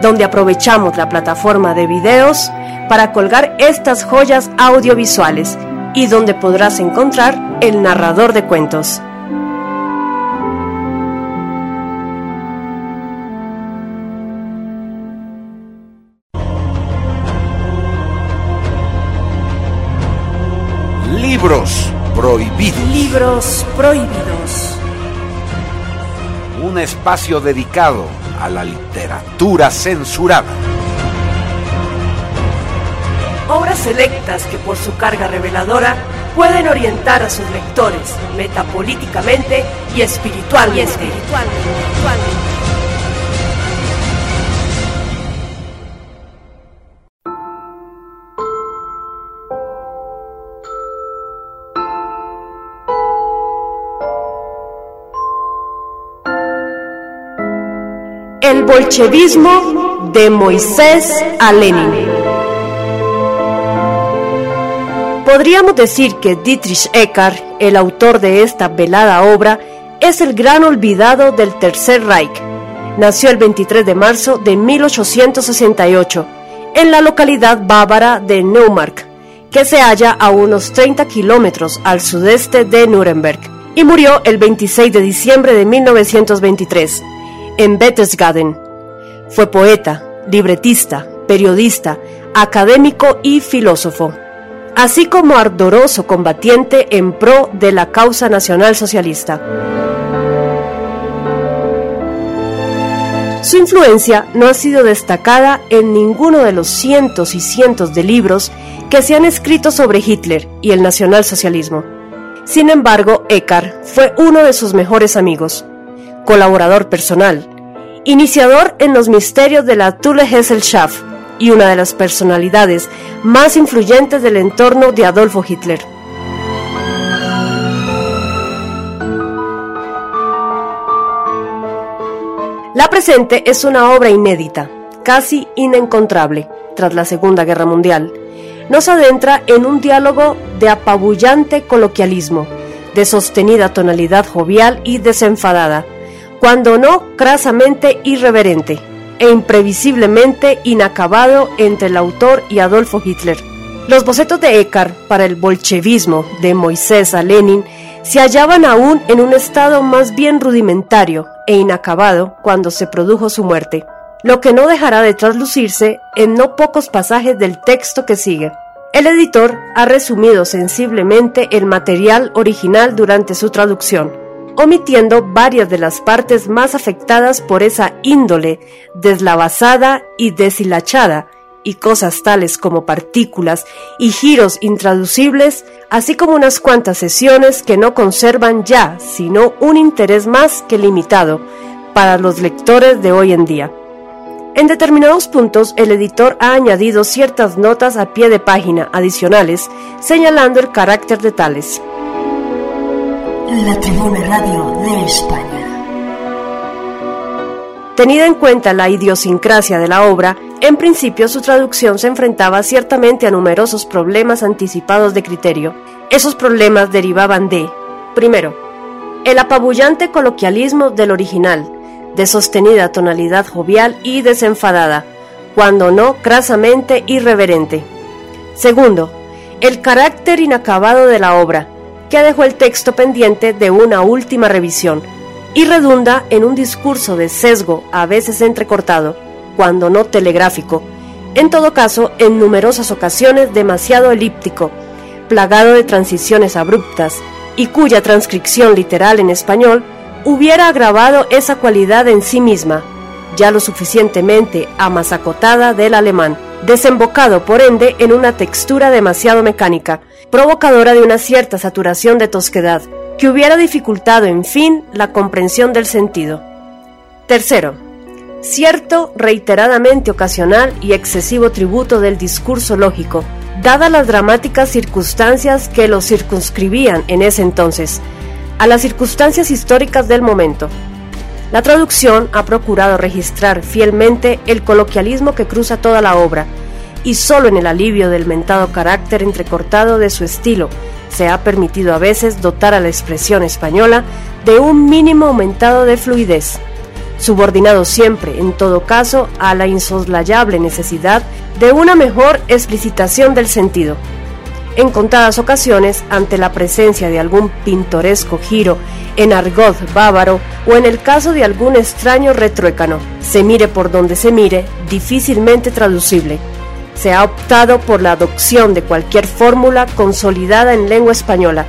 Speaker 1: donde aprovechamos la plataforma de videos para colgar estas joyas audiovisuales y donde podrás encontrar el narrador de cuentos.
Speaker 2: Libros prohibidos.
Speaker 1: Libros prohibidos.
Speaker 2: Un espacio dedicado a la literatura censurada.
Speaker 1: Obras selectas que por su carga reveladora pueden orientar a sus lectores metapolíticamente y espiritualmente. Y espiritualmente. Bolchevismo de Moisés a Lenin. Podríamos decir que Dietrich Eckart, el autor de esta velada obra, es el gran olvidado del Tercer Reich. Nació el 23 de marzo de 1868 en la localidad bávara de Neumark, que se halla a unos 30 kilómetros al sudeste de Nuremberg y murió el 26 de diciembre de 1923 en Berchtesgaden. Fue poeta, libretista, periodista, académico y filósofo, así como ardoroso combatiente en pro de la causa nacional socialista. Su influencia no ha sido destacada en ninguno de los cientos y cientos de libros que se han escrito sobre Hitler y el nacionalsocialismo. Sin embargo, Eckhart fue uno de sus mejores amigos, colaborador personal, iniciador en los misterios de la Thule Gesellschaft y una de las personalidades más influyentes del entorno de Adolfo Hitler. La presente es una obra inédita, casi inencontrable, tras la Segunda Guerra Mundial. Nos adentra en un diálogo de apabullante coloquialismo, de sostenida tonalidad jovial y desenfadada, cuando no crasamente irreverente e imprevisiblemente inacabado entre el autor y Adolfo Hitler. Los bocetos de Eckhart para el bolchevismo de Moisés a Lenin se hallaban aún en un estado más bien rudimentario e inacabado cuando se produjo su muerte, lo que no dejará de traslucirse en no pocos pasajes del texto que sigue. El editor ha resumido sensiblemente el material original durante su traducción, omitiendo varias de las partes más afectadas por esa índole deslavazada y deshilachada, y cosas tales como partículas y giros intraducibles, así como unas cuantas sesiones que no conservan ya sino un interés más que limitado para los lectores de hoy en día. En determinados puntos, el editor ha añadido ciertas notas a pie de página adicionales, señalando el carácter de tales.
Speaker 8: La Tribuna Radio de España.
Speaker 1: Tenida en cuenta la idiosincrasia de la obra, en principio su traducción se enfrentaba ciertamente a numerosos problemas anticipados de criterio. Esos problemas derivaban de, primero, el apabullante coloquialismo del original, de sostenida tonalidad jovial y desenfadada, cuando no crasamente irreverente. Segundo, el carácter inacabado de la obra, que dejó el texto pendiente de una última revisión, y redunda en un discurso de sesgo a veces entrecortado, cuando no telegráfico, en todo caso en numerosas ocasiones demasiado elíptico, plagado de transiciones abruptas, y cuya transcripción literal en español hubiera agravado esa cualidad en sí misma, ya lo suficientemente amasacotada del alemán, desembocado por ende en una textura demasiado mecánica, provocadora de una cierta saturación de tosquedad, que hubiera dificultado, en fin, la comprensión del sentido. Tercero, cierto reiteradamente ocasional y excesivo tributo del discurso lógico, dadas las dramáticas circunstancias que lo circunscribían en ese entonces, a las circunstancias históricas del momento. La traducción ha procurado registrar fielmente el coloquialismo que cruza toda la obra, y solo en el alivio del mentado carácter entrecortado de su estilo, se ha permitido a veces dotar a la expresión española de un mínimo aumentado de fluidez, subordinado siempre, en todo caso, a la insoslayable necesidad de una mejor explicitación del sentido. En contadas ocasiones, ante la presencia de algún pintoresco giro en argot bávaro o en el caso de algún extraño retruécano, se mire por donde se mire, difícilmente traducible, se ha optado por la adopción de cualquier fórmula consolidada en lengua española,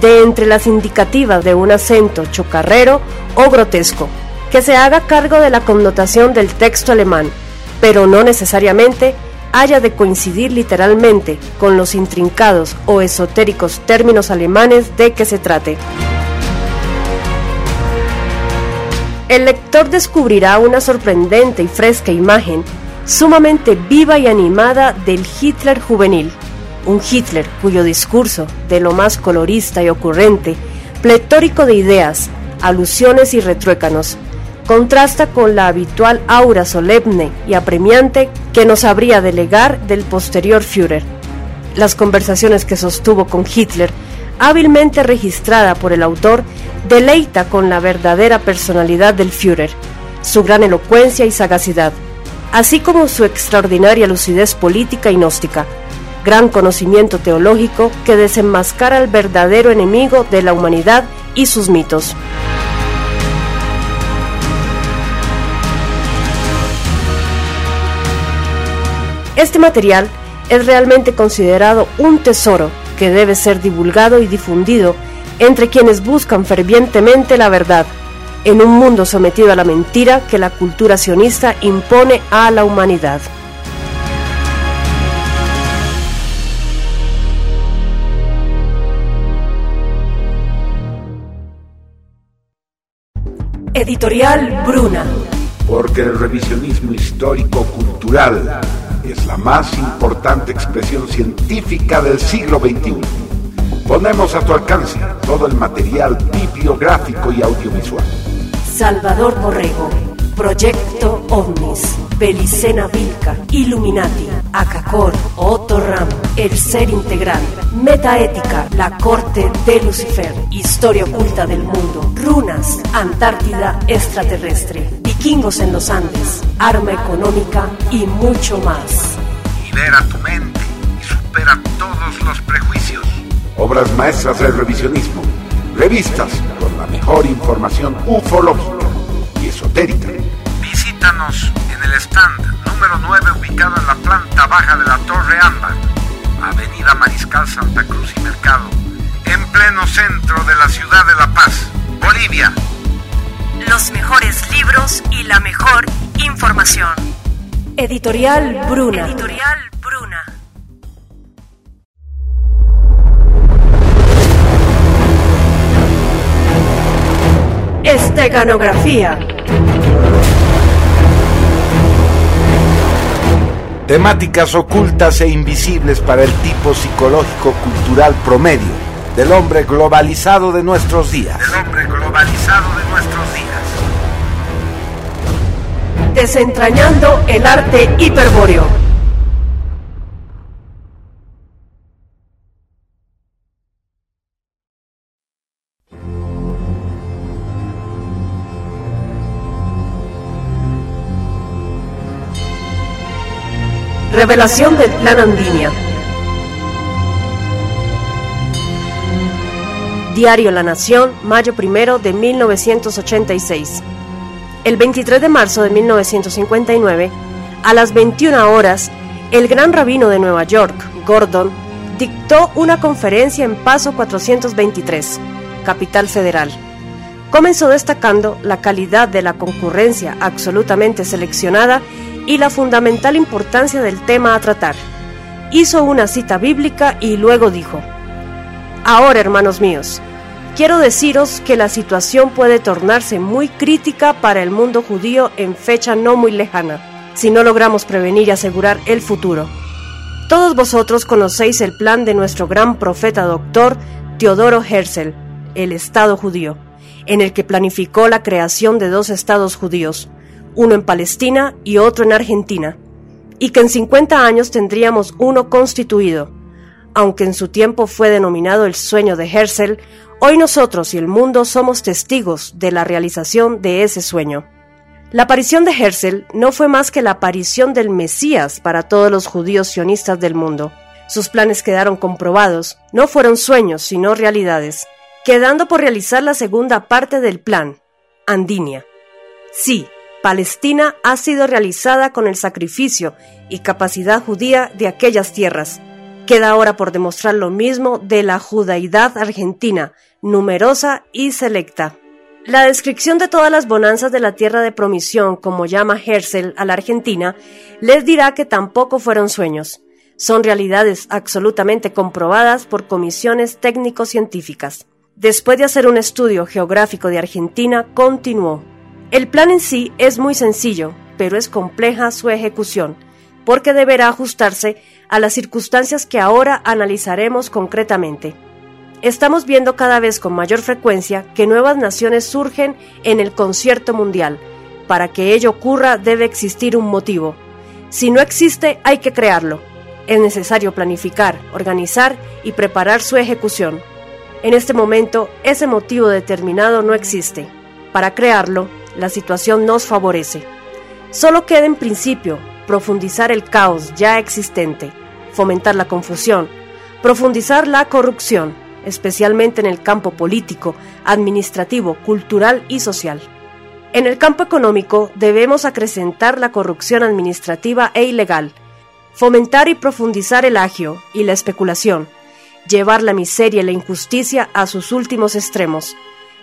Speaker 1: de entre las indicativas de un acento chocarrero o grotesco, que se haga cargo de la connotación del texto alemán, pero no necesariamente haya de coincidir literalmente con los intrincados o esotéricos términos alemanes de que se trate. El lector descubrirá una sorprendente y fresca imagen sumamente viva y animada del Hitler juvenil, un Hitler cuyo discurso, de lo más colorista y ocurrente, pletórico de ideas, alusiones y retruécanos, contrasta con la habitual aura solemne y apremiante que nos habría de legar del posterior Führer. Las conversaciones que sostuvo con Hitler, hábilmente registrada por el autor, deleita con la verdadera personalidad del Führer, su gran elocuencia y sagacidad así como su extraordinaria lucidez política y gnóstica, gran conocimiento teológico que desenmascara al verdadero enemigo de la humanidad y sus mitos. Este material es realmente considerado un tesoro que debe ser divulgado y difundido entre quienes buscan fervientemente la verdad, en un mundo sometido a la mentira que la cultura sionista impone a la humanidad. Editorial Bruna.
Speaker 2: Porque el revisionismo histórico-cultural es la más importante expresión científica del siglo XXI. Ponemos a tu alcance todo el material bibliográfico y audiovisual.
Speaker 1: Salvador Borrego, Proyecto OVNIS, Belicena Vilca, Illuminati, Acacor, Otto Ram, El Ser Integral, Metaética, La Corte de Lucifer, Historia Oculta del Mundo, Runas, Antártida Extraterrestre, Vikingos en los Andes, Arma Económica y mucho más.
Speaker 2: Libera tu mente y supera todos los prejuicios. Obras maestras del revisionismo. Revistas con la mejor información ufológica y esotérica. Visítanos en el stand número 9 ubicado en la planta baja de la Torre Ámbar, Avenida Mariscal Santa Cruz y Mercado, en pleno centro de la ciudad de La Paz, Bolivia.
Speaker 1: Los mejores libros y la mejor información. Editorial Bruna. Editorial Bruna. Esteganografía.
Speaker 2: Temáticas ocultas e invisibles para el tipo psicológico cultural promedio del hombre globalizado de nuestros días. Del hombre globalizado de nuestros días.
Speaker 1: Desentrañando el arte hiperbóreo. Revelación del Plan Andinia. Diario La Nación, mayo primero de 1986. El 23 de marzo de 1959, a las 21 horas, el gran rabino de Nueva York, Gordon, dictó una conferencia en Paso 423, capital federal. Comenzó destacando la calidad de la concurrencia absolutamente seleccionada y la fundamental importancia del tema a tratar. Hizo una cita bíblica y luego dijo, Ahora, hermanos míos, quiero deciros que la situación puede tornarse muy crítica para el mundo judío en fecha no muy lejana, si no logramos prevenir y asegurar el futuro. Todos vosotros conocéis el plan de nuestro gran profeta doctor Teodoro Herzl, el Estado judío, en el que planificó la creación de dos estados judíos, uno en Palestina y otro en Argentina, y que en 50 años tendríamos uno constituido. Aunque en su tiempo fue denominado el sueño de Herzl, hoy nosotros y el mundo somos testigos de la realización de ese sueño. La aparición de Herzl no fue más que la aparición del Mesías para todos los judíos sionistas del mundo. Sus planes quedaron comprobados, no fueron sueños, sino realidades, quedando por realizar la segunda parte del plan, Andinia. Sí, Palestina ha sido realizada con el sacrificio y capacidad judía de aquellas tierras. Queda ahora por demostrar lo mismo de la judaidad argentina, numerosa y selecta. La descripción de todas las bonanzas de la tierra de promisión, como llama Herzl a la Argentina, les dirá que tampoco fueron sueños. Son realidades absolutamente comprobadas por comisiones técnico-científicas. Después de hacer un estudio geográfico de Argentina, continuó. El plan en sí es muy sencillo, pero es compleja su ejecución, porque deberá ajustarse a las circunstancias que ahora analizaremos concretamente. Estamos viendo cada vez con mayor frecuencia que nuevas naciones surgen en el concierto mundial. Para que ello ocurra debe existir un motivo. Si no existe, hay que crearlo. Es necesario planificar, organizar y preparar su ejecución. En este momento, ese motivo determinado no existe. Para crearlo, la situación nos favorece. Solo queda en principio profundizar el caos ya existente, fomentar la confusión, profundizar la corrupción, especialmente en el campo político, administrativo, cultural y social. En el campo económico debemos acrecentar la corrupción administrativa e ilegal, fomentar y profundizar el agio y la especulación, llevar la miseria y la injusticia a sus últimos extremos,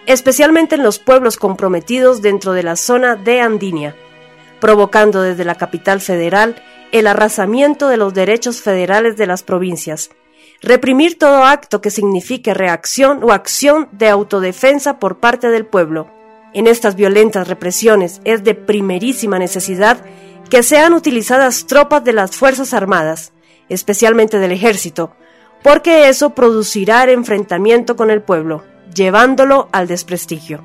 Speaker 1: especialmente en los pueblos comprometidos dentro de la zona de Andinia, provocando desde la capital federal el arrasamiento de los derechos federales de las provincias, reprimir todo acto que signifique reacción o acción de autodefensa por parte del pueblo. En estas violentas represiones es de primerísima necesidad que sean utilizadas tropas de las Fuerzas Armadas, especialmente del Ejército, porque eso producirá enfrentamiento con el pueblo, llevándolo al desprestigio.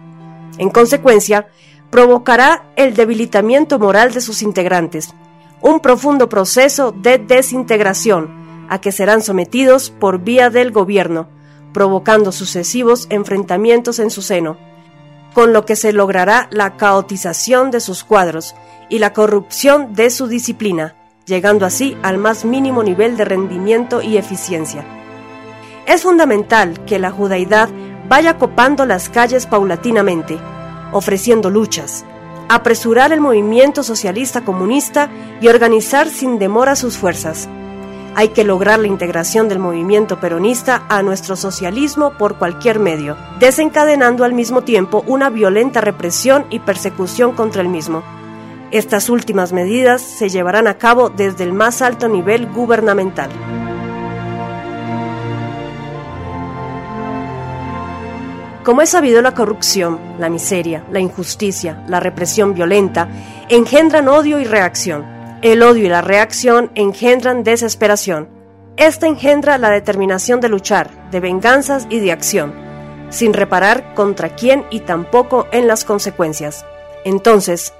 Speaker 1: En consecuencia, provocará el debilitamiento moral de sus integrantes, un profundo proceso de desintegración, a que serán sometidos por vía del gobierno, provocando sucesivos enfrentamientos en su seno, con lo que se logrará la caotización de sus cuadros y la corrupción de su disciplina, llegando así al más mínimo nivel de rendimiento y eficiencia. Es fundamental que la judaidad vaya copando las calles paulatinamente, ofreciendo luchas, apresurar el movimiento socialista comunista y organizar sin demora sus fuerzas, hay que lograr la integración del movimiento peronista a nuestro socialismo por cualquier medio, desencadenando al mismo tiempo una violenta represión y persecución contra el mismo. Estas últimas medidas se llevarán a cabo desde el más alto nivel gubernamental. Como es sabido, la corrupción, la miseria, la injusticia, la represión violenta engendran odio y reacción el odio y la reacción engendran desesperación. Esta engendra la determinación de luchar, de venganzas y de acción, sin reparar contra quién y tampoco en las consecuencias. Entonces,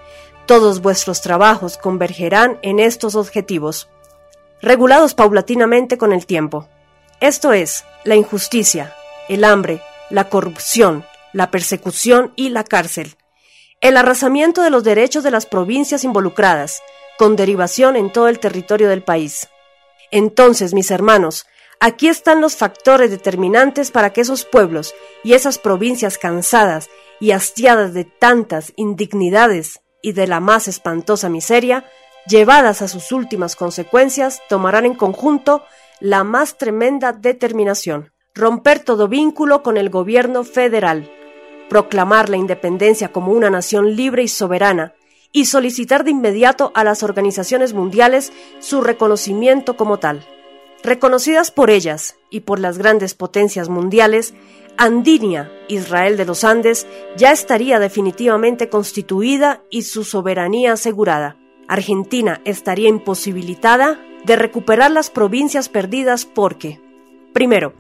Speaker 1: todos vuestros trabajos convergerán en estos objetivos, regulados paulatinamente con el tiempo. Esto es, la injusticia, el hambre, la corrupción, la persecución y la cárcel, el arrasamiento de los derechos de las provincias involucradas, con derivación en todo el territorio del país. Entonces, mis hermanos, aquí están los factores determinantes para que esos pueblos y esas provincias cansadas y hastiadas de tantas indignidades y de la más espantosa miseria, llevadas a sus últimas consecuencias, tomarán en conjunto la más tremenda determinación, romper todo vínculo con el gobierno federal, proclamar la independencia como una nación libre y soberana, y solicitar de inmediato a las organizaciones mundiales su reconocimiento como tal. Reconocidas por ellas y por las grandes potencias mundiales, Andinia, Israel de los Andes, ya estaría definitivamente constituida y su soberanía asegurada. Argentina estaría imposibilitada de recuperar las provincias perdidas porque, primero,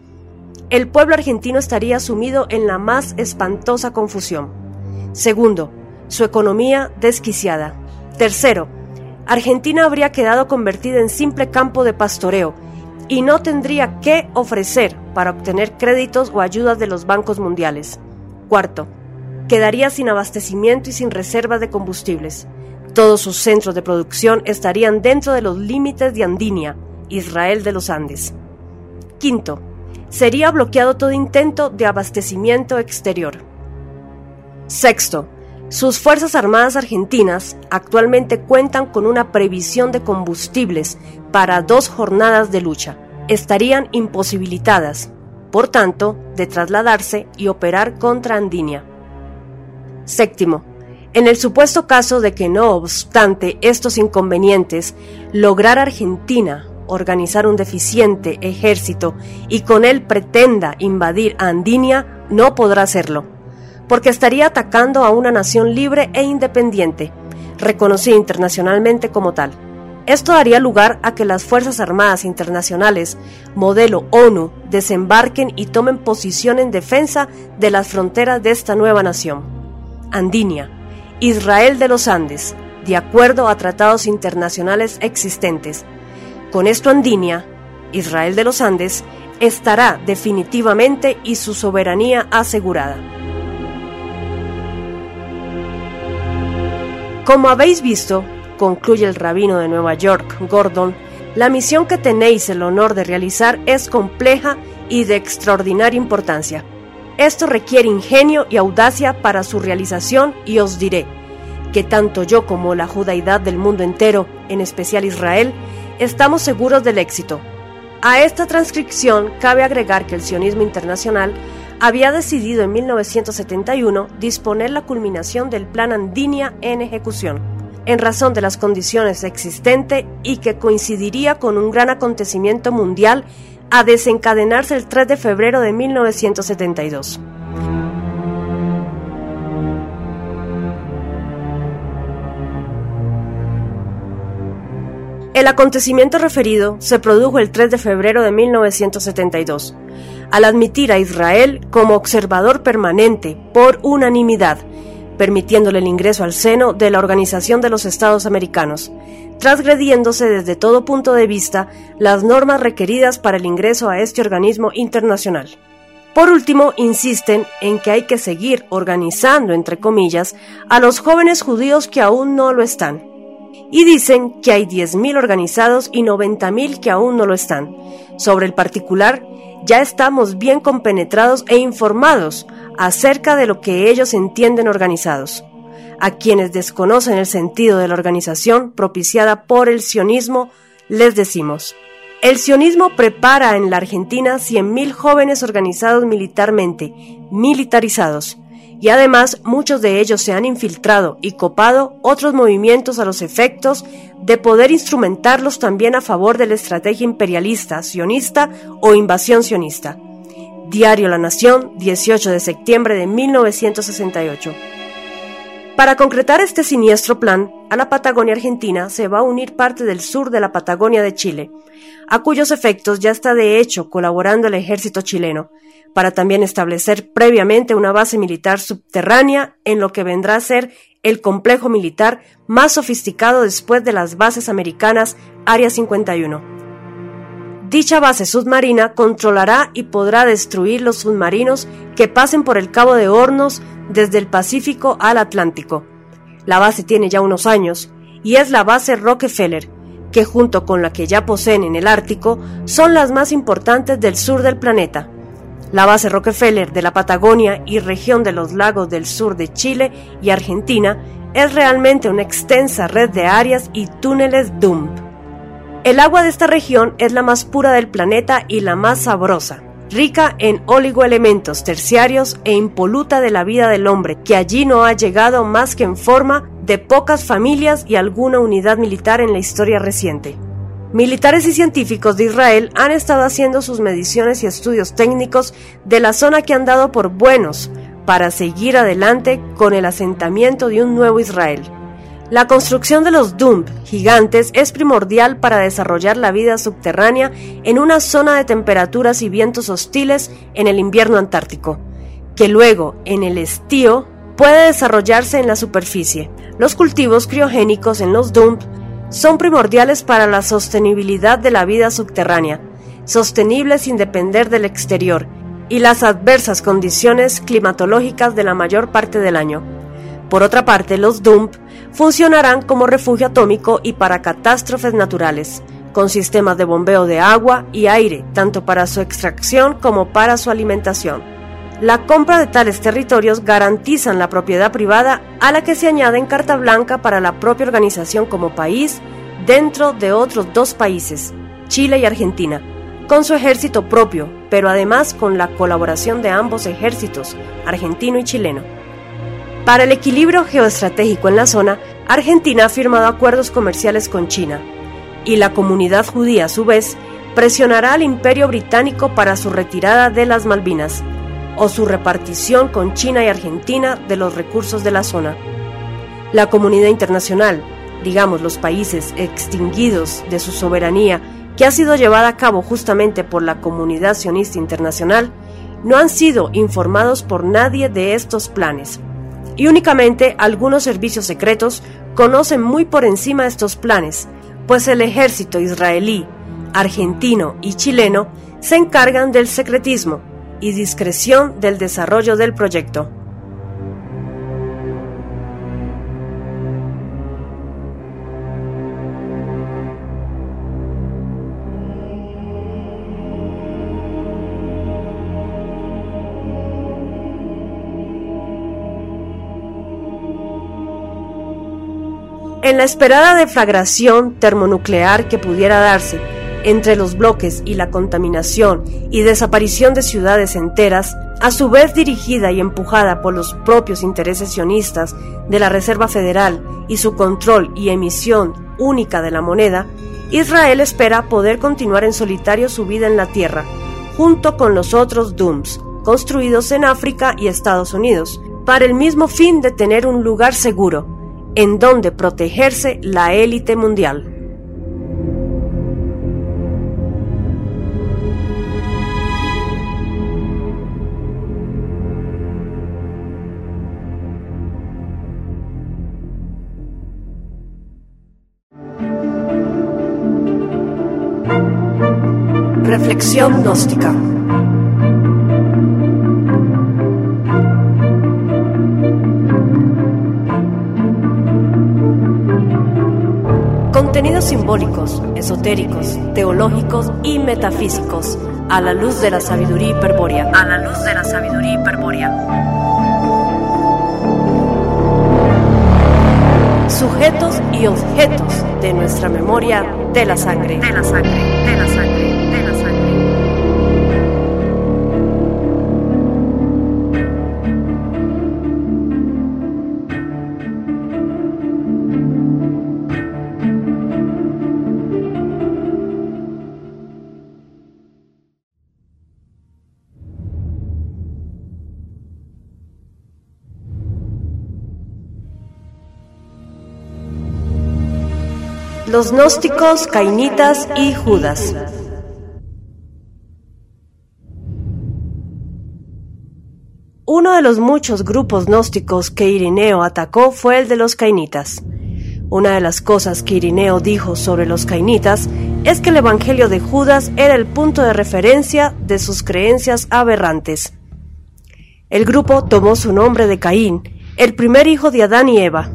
Speaker 1: el pueblo argentino estaría sumido en la más espantosa confusión. Segundo, su economía desquiciada. Tercero, Argentina habría quedado convertida en simple campo de pastoreo y no tendría qué ofrecer para obtener créditos o ayudas de los bancos mundiales. Cuarto, quedaría sin abastecimiento y sin reservas de combustibles. Todos sus centros de producción estarían dentro de los límites de Andinia, Israel de los Andes. Quinto, sería bloqueado todo intento de abastecimiento exterior. Sexto, sus Fuerzas Armadas Argentinas actualmente cuentan con una previsión de combustibles para dos jornadas de lucha. Estarían imposibilitadas, por tanto, de trasladarse y operar contra Andinia. Séptimo, en el supuesto caso de que no obstante estos inconvenientes, lograr Argentina organizar un deficiente ejército y con él pretenda invadir Andinia, no podrá hacerlo porque estaría atacando a una nación libre e independiente, reconocida internacionalmente como tal. Esto daría lugar a que las Fuerzas Armadas Internacionales, modelo ONU, desembarquen y tomen posición en defensa de las fronteras de esta nueva nación. Andinia, Israel de los Andes, de acuerdo a tratados internacionales existentes. Con esto Andinia, Israel de los Andes, estará definitivamente y su soberanía asegurada. Como habéis visto, concluye el rabino de Nueva York, Gordon, La misión que tenéis el honor de realizar es compleja y de extraordinaria importancia. Esto requiere ingenio y audacia para su realización y os diré que tanto yo como la judaidad del mundo entero, en especial Israel, estamos seguros del éxito. A esta transcripción cabe agregar que el sionismo internacional había decidido en 1971 disponer la culminación del Plan Andinia en ejecución, en razón de las condiciones existentes y que coincidiría con un gran acontecimiento mundial a desencadenarse el 3 de febrero de 1972. El acontecimiento referido se produjo el 3 de febrero de 1972, al admitir a Israel como observador permanente por unanimidad, permitiéndole el ingreso al seno de la Organización de los Estados Americanos, transgrediéndose desde todo punto de vista las normas requeridas para el ingreso a este organismo internacional. Por último, insisten en que hay que seguir organizando, entre comillas, a los jóvenes judíos que aún no lo están, y dicen que hay 10.000 organizados y 90.000 que aún no lo están. Sobre el particular, ya estamos bien compenetrados e informados acerca de lo que ellos entienden organizados. A quienes desconocen el sentido de la organización propiciada por el sionismo, les decimos, el sionismo prepara en la Argentina 100.000 jóvenes organizados militarmente, militarizados, y además muchos de ellos se han infiltrado y copado otros movimientos a los efectos de poder instrumentarlos también a favor de la estrategia imperialista, sionista o invasión sionista. Diario La Nación, 18 de septiembre de 1968. Para concretar este siniestro plan, a la Patagonia Argentina se va a unir parte del sur de la Patagonia de Chile, a cuyos efectos ya está de hecho colaborando el ejército chileno, para también establecer previamente una base militar subterránea en lo que vendrá a ser el complejo militar más sofisticado después de las bases americanas Área 51. Dicha base submarina controlará y podrá destruir los submarinos que pasen por el Cabo de Hornos desde el Pacífico al Atlántico. La base tiene ya unos años y es la base Rockefeller, que junto con la que ya poseen en el Ártico son las más importantes del sur del planeta. La base Rockefeller de la Patagonia y región de los lagos del sur de Chile y Argentina es realmente una extensa red de áreas y túneles DUMP. El agua de esta región es la más pura del planeta y la más sabrosa, rica en oligoelementos terciarios e impoluta de la vida del hombre, que allí no ha llegado más que en forma de pocas familias y alguna unidad militar en la historia reciente. Militares y científicos de Israel han estado haciendo sus mediciones y estudios técnicos de la zona que han dado por buenos para seguir adelante con el asentamiento de un nuevo Israel. La construcción de los dump gigantes es primordial para desarrollar la vida subterránea en una zona de temperaturas y vientos hostiles en el invierno antártico, que luego, en el estío, puede desarrollarse en la superficie. Los cultivos criogénicos en los dump son primordiales para la sostenibilidad de la vida subterránea, sostenible sin depender del exterior y las adversas condiciones climatológicas de la mayor parte del año. Por otra parte, los DUMP funcionarán como refugio atómico y para catástrofes naturales, con sistemas de bombeo de agua y aire, tanto para su extracción como para su alimentación. La compra de tales territorios garantizan la propiedad privada a la que se añade en carta blanca para la propia organización como país dentro de otros dos países, Chile y Argentina, con su ejército propio, pero además con la colaboración de ambos ejércitos, argentino y chileno. Para el equilibrio geoestratégico en la zona, Argentina ha firmado acuerdos comerciales con China, y la comunidad judía a su vez presionará al imperio británico para su retirada de las Malvinas, o su repartición con China y Argentina de los recursos de la zona. La comunidad internacional, digamos los países extinguidos de su soberanía, que ha sido llevada a cabo justamente por la comunidad sionista internacional, no han sido informados por nadie de estos planes. Y únicamente algunos servicios secretos conocen muy por encima estos planes, pues el ejército israelí, argentino y chileno se encargan del secretismo y discreción del desarrollo del proyecto. En la esperada deflagración termonuclear que pudiera darse, entre los bloques y la contaminación y desaparición de ciudades enteras, a su vez dirigida y empujada por los propios intereses sionistas de la Reserva Federal y su control y emisión única de la moneda, Israel espera poder continuar en solitario su vida en la tierra, junto con los otros Dooms, construidos en África y Estados Unidos, para el mismo fin de tener un lugar seguro, en donde protegerse la élite mundial. Reflexión gnóstica. Contenidos simbólicos, esotéricos, teológicos y metafísicos a la luz de la sabiduría hiperbórea. A la luz de la sabiduría hiperbórea. Sujetos y objetos de nuestra memoria de la sangre. De la sangre, de la sangre, Los gnósticos, cainitas y Judas. Uno de los muchos grupos gnósticos que Irineo atacó fue el de los cainitas. Una de las cosas que Irineo dijo sobre los cainitas es que el Evangelio de Judas era el punto de referencia de sus creencias aberrantes. El grupo tomó su nombre de Caín, el primer hijo de Adán y Eva.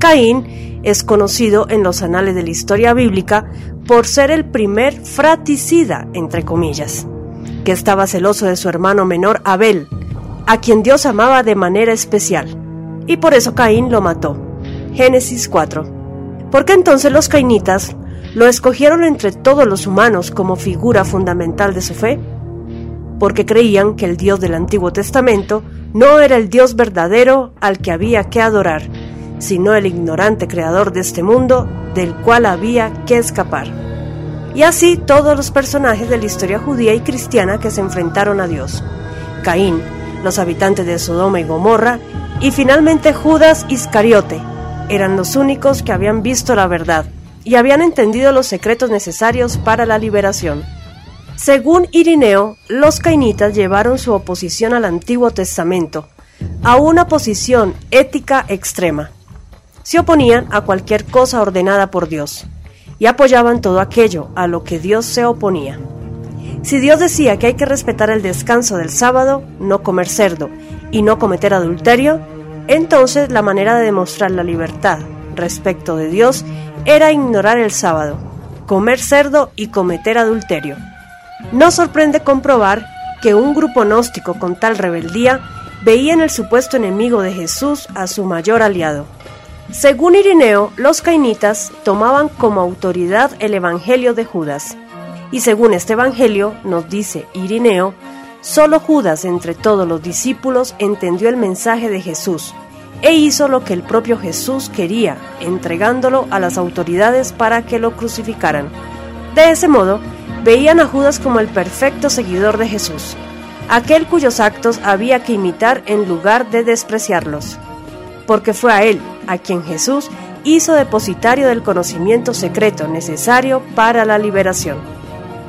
Speaker 1: Caín es conocido en los anales de la historia bíblica por ser el primer fraticida, entre comillas, que estaba celoso de su hermano menor Abel, a quien Dios amaba de manera especial, y por eso Caín lo mató. Génesis 4. ¿Por qué entonces los cainitas lo escogieron entre todos los humanos como figura fundamental de su fe? Porque creían que el Dios del Antiguo Testamento no era el Dios verdadero al que había que adorar, sino el ignorante creador de este mundo del cual había que escapar. Y así todos los personajes de la historia judía y cristiana que se enfrentaron a Dios. Caín, los habitantes de Sodoma y Gomorra, y finalmente Judas Iscariote, eran los únicos que habían visto la verdad y habían entendido los secretos necesarios para la liberación. Según Irineo, los cainitas llevaron su oposición al Antiguo Testamento a una posición ética extrema se oponían a cualquier cosa ordenada por Dios y apoyaban todo aquello a lo que Dios se oponía. Si Dios decía que hay que respetar el descanso del sábado, no comer cerdo y no cometer adulterio, entonces la manera de demostrar la libertad respecto de Dios era ignorar el sábado, comer cerdo y cometer adulterio. No sorprende comprobar que un grupo gnóstico con tal rebeldía veía en el supuesto enemigo de Jesús a su mayor aliado. Según Irineo, los cainitas tomaban como autoridad el Evangelio de Judas. Y según este Evangelio, nos dice Irineo, solo Judas entre todos los discípulos entendió el mensaje de Jesús e hizo lo que el propio Jesús quería, entregándolo a las autoridades para que lo crucificaran. De ese modo, veían a Judas como el perfecto seguidor de Jesús, aquel cuyos actos había que imitar en lugar de despreciarlos porque fue a él a quien Jesús hizo depositario del conocimiento secreto necesario para la liberación.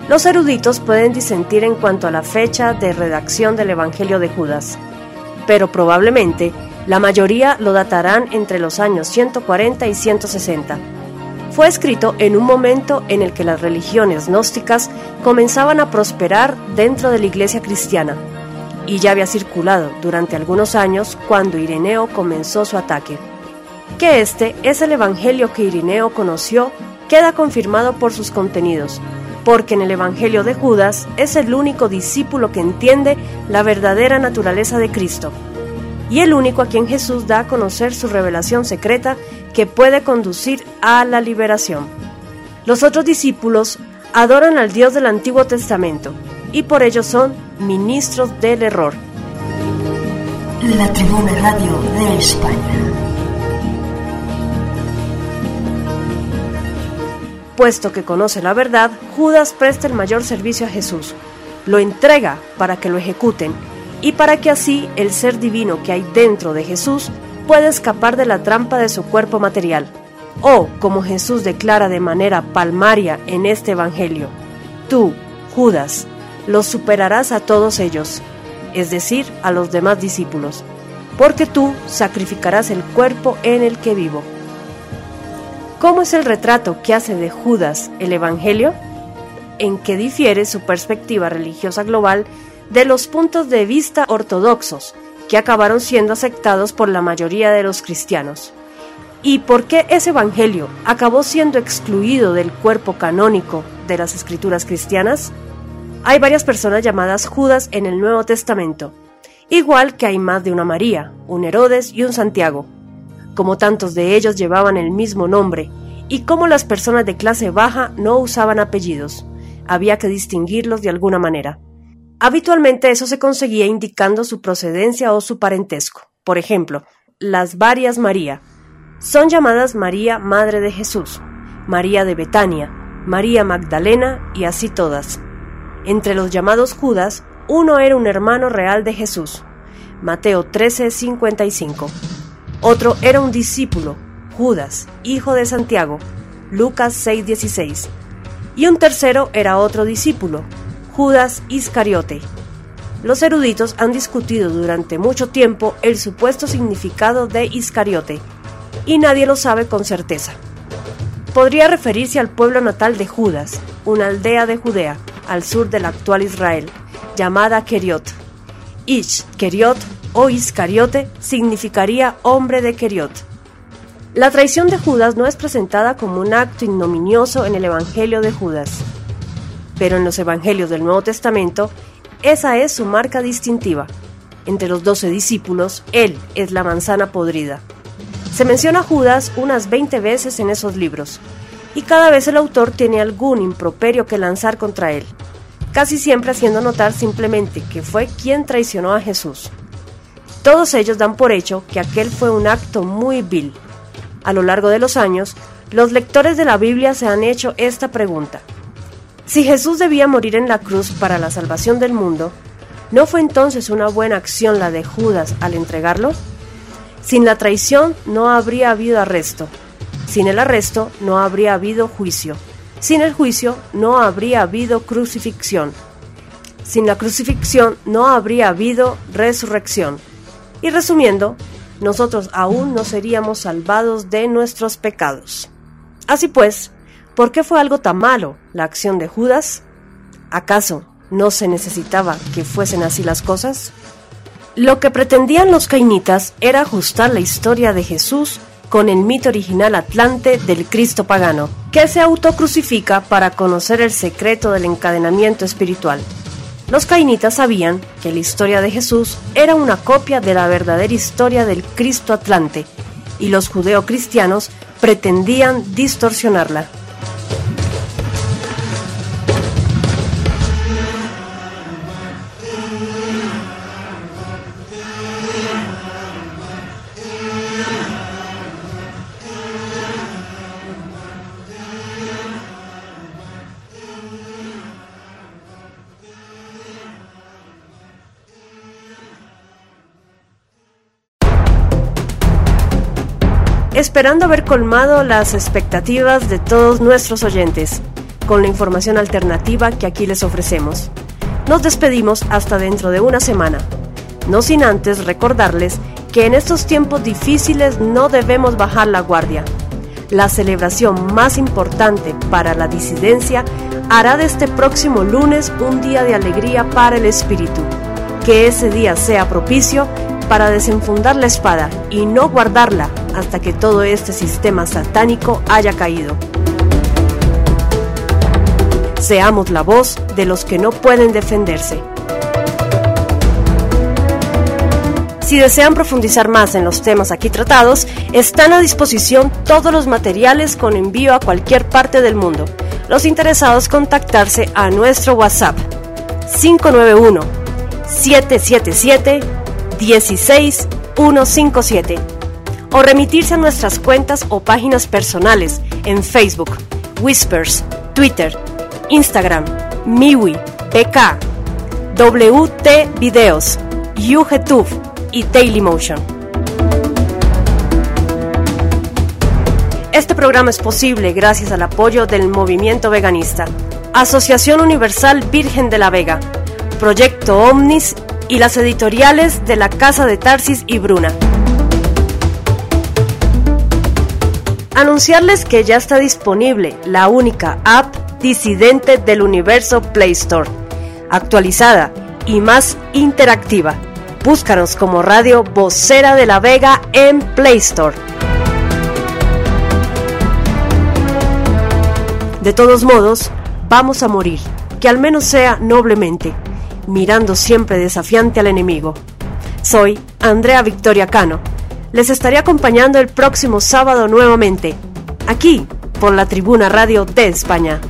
Speaker 1: Los eruditos pueden disentir en cuanto a la fecha de redacción del Evangelio de Judas, pero probablemente la mayoría lo datarán entre los años 140 y 160. Fue escrito en un momento en el que las religiones gnósticas comenzaban a prosperar dentro de la iglesia cristiana y ya había circulado durante algunos años cuando Ireneo comenzó su ataque. Que este es el Evangelio que Ireneo conoció queda confirmado por sus contenidos, porque en el Evangelio de Judas es el único discípulo que entiende la verdadera naturaleza de Cristo. y el único a quien Jesús da a conocer su revelación secreta que puede conducir a la liberación. Los otros discípulos adoran al Dios del Antiguo Testamento y por ello son ministros del error.
Speaker 8: La Tribuna Radio de España.
Speaker 1: Puesto que conoce la verdad, Judas presta el mayor servicio a Jesús, lo entrega para que lo ejecuten y para que así el ser divino que hay dentro de Jesús pueda escapar de la trampa de su cuerpo material. O, como Jesús declara de manera palmaria en este Evangelio, tú, Judas, los superarás a todos ellos, es decir, a los demás discípulos, porque tú sacrificarás el cuerpo en el que vivo. ¿Cómo es el retrato que hace de Judas el Evangelio? En que difiere su perspectiva religiosa global de los puntos de vista ortodoxos, que acabaron siendo aceptados por la mayoría de los cristianos. ¿Y por qué ese Evangelio acabó siendo excluido del cuerpo canónico de las escrituras cristianas? Hay varias personas llamadas Judas en el Nuevo Testamento, igual que hay más de una María, un Herodes y un Santiago. Como tantos de ellos llevaban el mismo nombre, y como las personas de clase baja no usaban apellidos, había que distinguirlos de alguna manera. Habitualmente eso se conseguía indicando su procedencia o su parentesco. Por ejemplo, las varias María son llamadas María Madre de Jesús, María de Betania, María Magdalena y así todas. Entre los llamados Judas, uno era un hermano real de Jesús, Mateo 13:55. Otro era un discípulo, Judas, hijo de Santiago, Lucas 6:16. Y un tercero era otro discípulo, Judas Iscariote. Los eruditos han discutido durante mucho tiempo el supuesto significado de Iscariote, y nadie lo sabe con certeza. Podría referirse al pueblo natal de Judas, una aldea de Judea, al sur del actual Israel, llamada Keriot. Ish, Keriot o Iscariote significaría hombre de Keriot. La traición de Judas no es presentada como un acto ignominioso en el Evangelio de Judas pero en los Evangelios del Nuevo Testamento esa es su marca distintiva. Entre los doce discípulos, él es la manzana podrida. Se menciona a Judas unas 20 veces en esos libros, y cada vez el autor tiene algún improperio que lanzar contra él, casi siempre haciendo notar simplemente que fue quien traicionó a Jesús. Todos ellos dan por hecho que aquel fue un acto muy vil. A lo largo de los años, los lectores de la Biblia se han hecho esta pregunta. Si Jesús debía morir en la cruz para la salvación del mundo, ¿no fue entonces una buena acción la de Judas al entregarlo? Sin la traición no habría habido arresto. Sin el arresto no habría habido juicio. Sin el juicio no habría habido crucifixión. Sin la crucifixión no habría habido resurrección. Y resumiendo, nosotros aún no seríamos salvados de nuestros pecados. Así pues, ¿Por qué fue algo tan malo la acción de Judas? ¿Acaso no se necesitaba que fuesen así las cosas? Lo que pretendían los cainitas era ajustar la historia de Jesús con el mito original atlante del Cristo pagano, que se autocrucifica para conocer el secreto del encadenamiento espiritual. Los cainitas sabían que la historia de Jesús era una copia de la verdadera historia del Cristo atlante, y los judeocristianos pretendían distorsionarla. Esperando haber colmado las expectativas de todos nuestros oyentes con la información alternativa que aquí les ofrecemos. Nos despedimos hasta dentro de una semana, no sin antes recordarles que en estos tiempos difíciles no debemos bajar la guardia. La celebración más importante para la disidencia hará de este próximo lunes un día de alegría para el espíritu. Que ese día sea propicio para desenfundar la espada y no guardarla hasta que todo este sistema satánico haya caído. Seamos la voz de los que no pueden defenderse. Si desean profundizar más en los temas aquí tratados, están a disposición todos los materiales con envío a cualquier parte del mundo. Los interesados contactarse a nuestro WhatsApp 591 777 16157 o remitirse a nuestras cuentas o páginas personales en Facebook, Whispers, Twitter, Instagram, Miwi, PK, WT Videos, YouTube y Dailymotion. Este programa es posible gracias al apoyo del Movimiento Veganista, Asociación Universal Virgen de la Vega, Proyecto Omnis y las editoriales de la Casa de Tarsis y Bruna. Anunciarles que ya está disponible la única app disidente del universo Play Store, actualizada y más interactiva Búscanos como Radio Vocera de la Vega en Play Store. De todos modos, vamos a morir, que al menos sea noblemente, mirando siempre desafiante al enemigo. Soy Andrea Victoria Cano. Les estaré acompañando el próximo sábado nuevamente, aquí, por la Tribuna Radio de España.